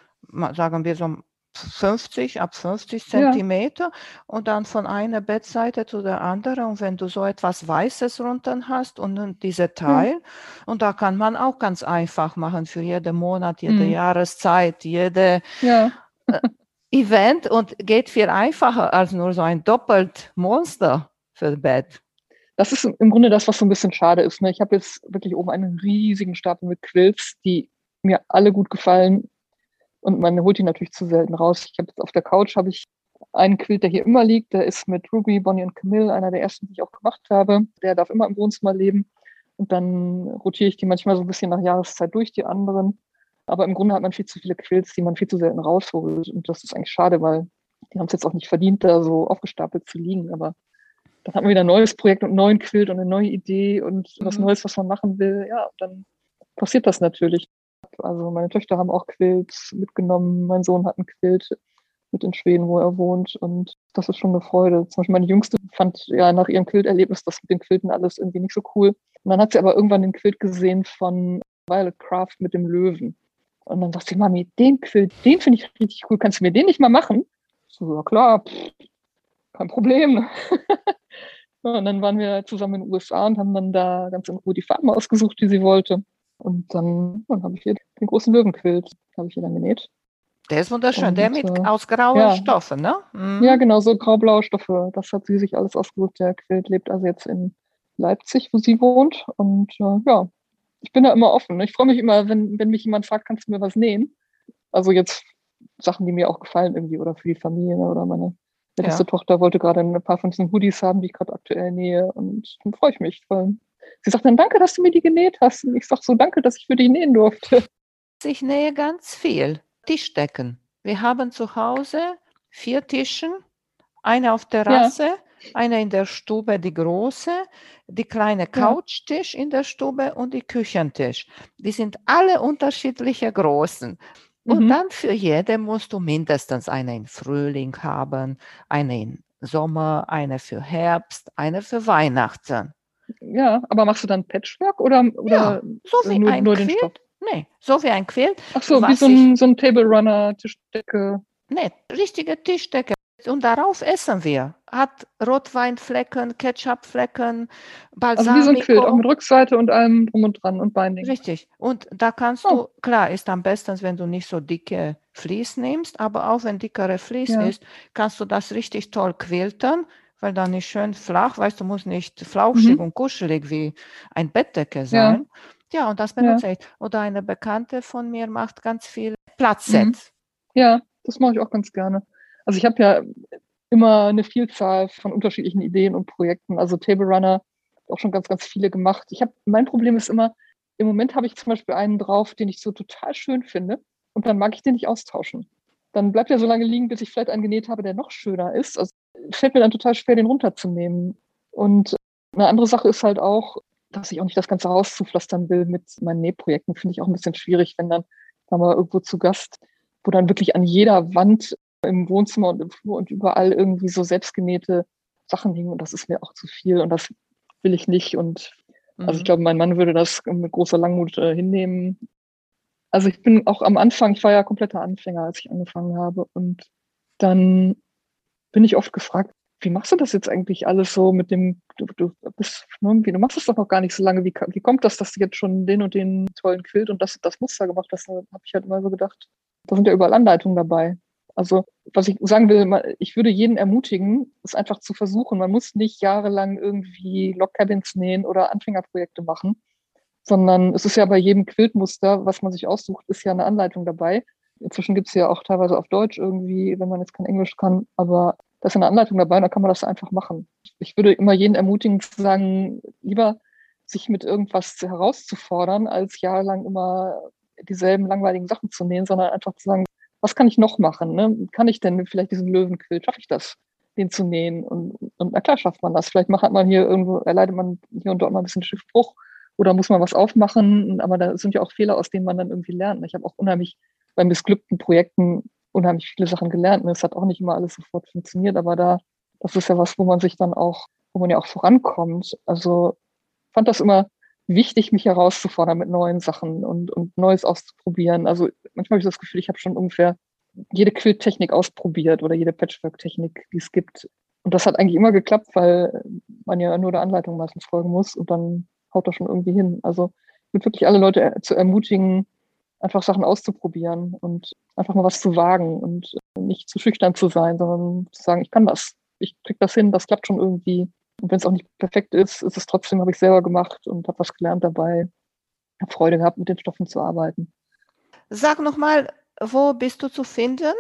Sagen wir so 50 ab 50 Zentimeter ja. und dann von einer Bettseite zu der anderen. Und wenn du so etwas Weißes runter hast und diese Teil, mhm. und da kann man auch ganz einfach machen für jeden Monat, jede mhm. Jahreszeit, jede ja. Event und geht viel einfacher als nur so ein doppelt Monster für Bett das ist im Grunde das, was so ein bisschen schade ist. Ne? Ich habe jetzt wirklich oben einen riesigen Stapel mit Quills, die mir alle gut gefallen. Und man holt die natürlich zu selten raus. Ich habe jetzt auf der Couch habe ich einen Quilt, der hier immer liegt. Der ist mit Ruby, Bonnie und Camille, einer der ersten, die ich auch gemacht habe. Der darf immer im Wohnzimmer leben. Und dann rotiere ich die manchmal so ein bisschen nach Jahreszeit durch die anderen. Aber im Grunde hat man viel zu viele Quills, die man viel zu selten rausholt. Und das ist eigentlich schade, weil die haben es jetzt auch nicht verdient, da so aufgestapelt zu liegen. Aber dann hat man wieder ein neues Projekt und einen neuen Quilt und eine neue Idee und was mhm. Neues, was man machen will. Ja, dann passiert das natürlich. Also meine Töchter haben auch Quilts mitgenommen, mein Sohn hat einen Quilt mit in Schweden, wo er wohnt. Und das ist schon eine Freude. Zum Beispiel meine Jüngste fand ja nach ihrem Quilterlebnis das mit den Quilten alles irgendwie nicht so cool. Und dann hat sie aber irgendwann den Quilt gesehen von Violet Craft mit dem Löwen. Und dann sagt sie, Mami, den Quilt, den finde ich richtig cool. Kannst du mir den nicht mal machen? So, ja klar, pff, kein Problem. und dann waren wir zusammen in den USA und haben dann da ganz in Ruhe die Farben ausgesucht, die sie wollte. Und dann, dann habe ich hier den großen Löwenquilt, habe ich hier dann genäht. Der ist wunderschön, und, der mit äh, aus grauen ja. Stoffen, ne? Mhm. Ja, genau, so graublaue Stoffe. Das hat sie sich alles ausgesucht. Der Quilt lebt also jetzt in Leipzig, wo sie wohnt. Und äh, ja, ich bin da immer offen. Ich freue mich immer, wenn, wenn mich jemand fragt, kannst du mir was nähen? Also jetzt Sachen, die mir auch gefallen irgendwie oder für die Familie oder meine die erste ja. Tochter wollte gerade ein paar von diesen Hoodies haben, die ich gerade aktuell nähe. Und dann freue ich mich. Weil sie sagt dann, danke, dass du mir die genäht hast. Und ich sage so, danke, dass ich für dich nähen durfte. Ich nähe ganz viel. Tischdecken. Wir haben zu Hause vier Tischen, eine auf Terrasse, ja. Eine in der Stube, die große, die kleine Couchtisch in der Stube und die Küchentisch. Die sind alle unterschiedliche Größen. Und mhm. dann für jede musst du mindestens eine im Frühling haben, eine im Sommer, eine für Herbst, eine für Weihnachten. Ja, aber machst du dann Patchwork oder, oder ja, so wie nur, ein nur den Stoff? Nee, so wie ein Quilt. Ach so, wie so ein, so ein Table Runner, Tischdecke. Nee, richtige Tischdecke. Und darauf essen wir. Hat Rotweinflecken, Ketchupflecken, Balsamico. Also wie so ein Quilt, auch mit Rückseite und allem drum und dran und Binding. Richtig. Und da kannst oh. du, klar, ist am besten, wenn du nicht so dicke Vlies nimmst, aber auch wenn dickere Vlies ja. ist, kannst du das richtig toll quilten, weil dann ist schön flach, weißt du, muss nicht flauschig mhm. und kuschelig wie ein Bettdecke sein. Ja, ja und das benutze ja. ich. Oder eine Bekannte von mir macht ganz viel Platzset. Mhm. Ja, das mache ich auch ganz gerne. Also ich habe ja immer eine Vielzahl von unterschiedlichen Ideen und Projekten. Also Table Runner auch schon ganz, ganz viele gemacht. Ich habe, mein Problem ist immer, im Moment habe ich zum Beispiel einen drauf, den ich so total schön finde und dann mag ich den nicht austauschen. Dann bleibt er so lange liegen, bis ich vielleicht einen genäht habe, der noch schöner ist. Also fällt mir dann total schwer, den runterzunehmen. Und eine andere Sache ist halt auch, dass ich auch nicht das ganze Haus zupflastern will mit meinen Nähprojekten. Finde ich auch ein bisschen schwierig, wenn dann, sagen wir, irgendwo zu Gast, wo dann wirklich an jeder Wand im Wohnzimmer und im Flur und überall irgendwie so selbstgenähte Sachen hingen. Und das ist mir auch zu viel und das will ich nicht. Und mhm. also ich mhm. glaube, mein Mann würde das mit großer Langmut äh, hinnehmen. Also ich bin auch am Anfang, ich war ja kompletter Anfänger, als ich angefangen habe. Und dann bin ich oft gefragt, wie machst du das jetzt eigentlich alles so mit dem, du, du bist, ne, du machst das doch noch gar nicht so lange, wie, wie kommt das, dass du jetzt schon den und den tollen Quilt und das, das Muster gemacht hast? Da habe ich halt immer so gedacht, da sind ja überall Anleitungen dabei. Also was ich sagen will, ich würde jeden ermutigen, es einfach zu versuchen. Man muss nicht jahrelang irgendwie Logcabins nähen oder Anfängerprojekte machen, sondern es ist ja bei jedem Quiltmuster, was man sich aussucht, ist ja eine Anleitung dabei. Inzwischen gibt es ja auch teilweise auf Deutsch irgendwie, wenn man jetzt kein Englisch kann, aber da ist eine Anleitung dabei und da kann man das einfach machen. Ich würde immer jeden ermutigen zu sagen, lieber sich mit irgendwas herauszufordern, als jahrelang immer dieselben langweiligen Sachen zu nähen, sondern einfach zu sagen, was kann ich noch machen? Ne? Kann ich denn vielleicht diesen Löwenquilt, schaffe ich das, den zu nähen? Und, und na klar schafft man das. Vielleicht macht man hier irgendwo, erleidet man hier und dort mal ein bisschen Schiffbruch oder muss man was aufmachen. Aber da sind ja auch Fehler, aus denen man dann irgendwie lernt. Ich habe auch unheimlich bei missglückten Projekten unheimlich viele Sachen gelernt. Es hat auch nicht immer alles sofort funktioniert, aber da, das ist ja was, wo man sich dann auch, wo man ja auch vorankommt. Also fand das immer wichtig, mich herauszufordern mit neuen Sachen und, und Neues auszuprobieren. Also manchmal habe ich das Gefühl, ich habe schon ungefähr jede Quilttechnik ausprobiert oder jede Patchwork-Technik, die es gibt. Und das hat eigentlich immer geklappt, weil man ja nur der Anleitung meistens folgen muss und dann haut das schon irgendwie hin. Also ich würde wirklich alle Leute zu ermutigen, einfach Sachen auszuprobieren und einfach mal was zu wagen und nicht zu schüchtern zu sein, sondern zu sagen, ich kann das, ich krieg das hin, das klappt schon irgendwie. Und wenn es auch nicht perfekt ist, ist es trotzdem, habe ich selber gemacht und habe was gelernt dabei, habe Freude gehabt, mit den Stoffen zu arbeiten. Sag nochmal, wo bist du zu finden?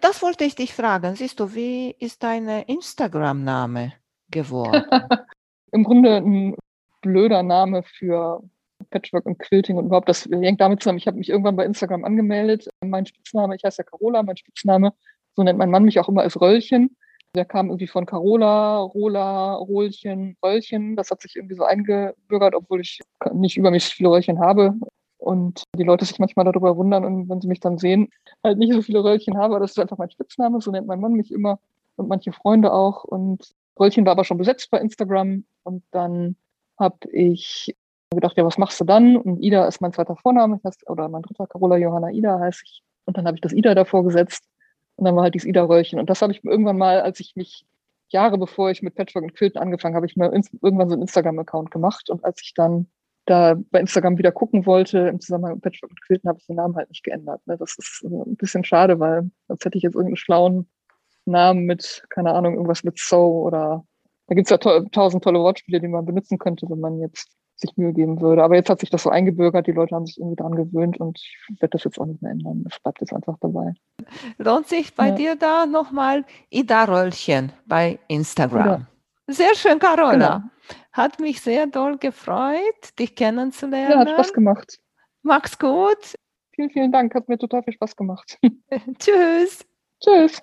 Das wollte ich dich fragen. Siehst du, wie ist dein Instagram-Name geworden? Im Grunde ein blöder Name für Patchwork und Quilting und überhaupt, das hängt damit zusammen. Ich habe mich irgendwann bei Instagram angemeldet. Mein Spitzname, ich heiße ja Carola, mein Spitzname, so nennt mein Mann mich auch immer, ist Röllchen. Der kam irgendwie von Carola, Rola, Rollchen, Röllchen. Das hat sich irgendwie so eingebürgert, obwohl ich nicht übermäßig viele Röllchen habe. Und die Leute sich manchmal darüber wundern und wenn sie mich dann sehen, halt nicht so viele Röllchen habe. Das ist einfach mein Spitzname, so nennt mein Mann mich immer und manche Freunde auch. Und Röllchen war aber schon besetzt bei Instagram. Und dann habe ich gedacht, ja, was machst du dann? Und Ida ist mein zweiter Vorname, heißt, oder mein dritter, Carola Johanna Ida heiße ich. Und dann habe ich das Ida davor gesetzt. Und dann war halt dieses Ida-Röllchen. Und das habe ich irgendwann mal, als ich mich Jahre bevor ich mit Patchwork und Quilten angefangen habe, ich mir irgendwann so einen Instagram-Account gemacht. Und als ich dann da bei Instagram wieder gucken wollte, im Zusammenhang mit Patchwork und Quilten, habe ich den Namen halt nicht geändert. Ne? Das ist ein bisschen schade, weil als hätte ich jetzt irgendeinen schlauen Namen mit, keine Ahnung, irgendwas mit So oder da gibt es ja to tausend tolle Wortspiele, die man benutzen könnte, wenn man jetzt sich Mühe geben würde. Aber jetzt hat sich das so eingebürgert, die Leute haben sich irgendwie daran gewöhnt und ich werde das jetzt auch nicht mehr ändern. Es bleibt jetzt einfach dabei. Lohnt sich bei ja. dir da nochmal Ida-Röllchen bei Instagram. Ja. Sehr schön, Carola. Genau. Hat mich sehr doll gefreut, dich kennenzulernen. Ja, hat Spaß gemacht. Mach's gut. Vielen, vielen Dank. Hat mir total viel Spaß gemacht. Tschüss. Tschüss.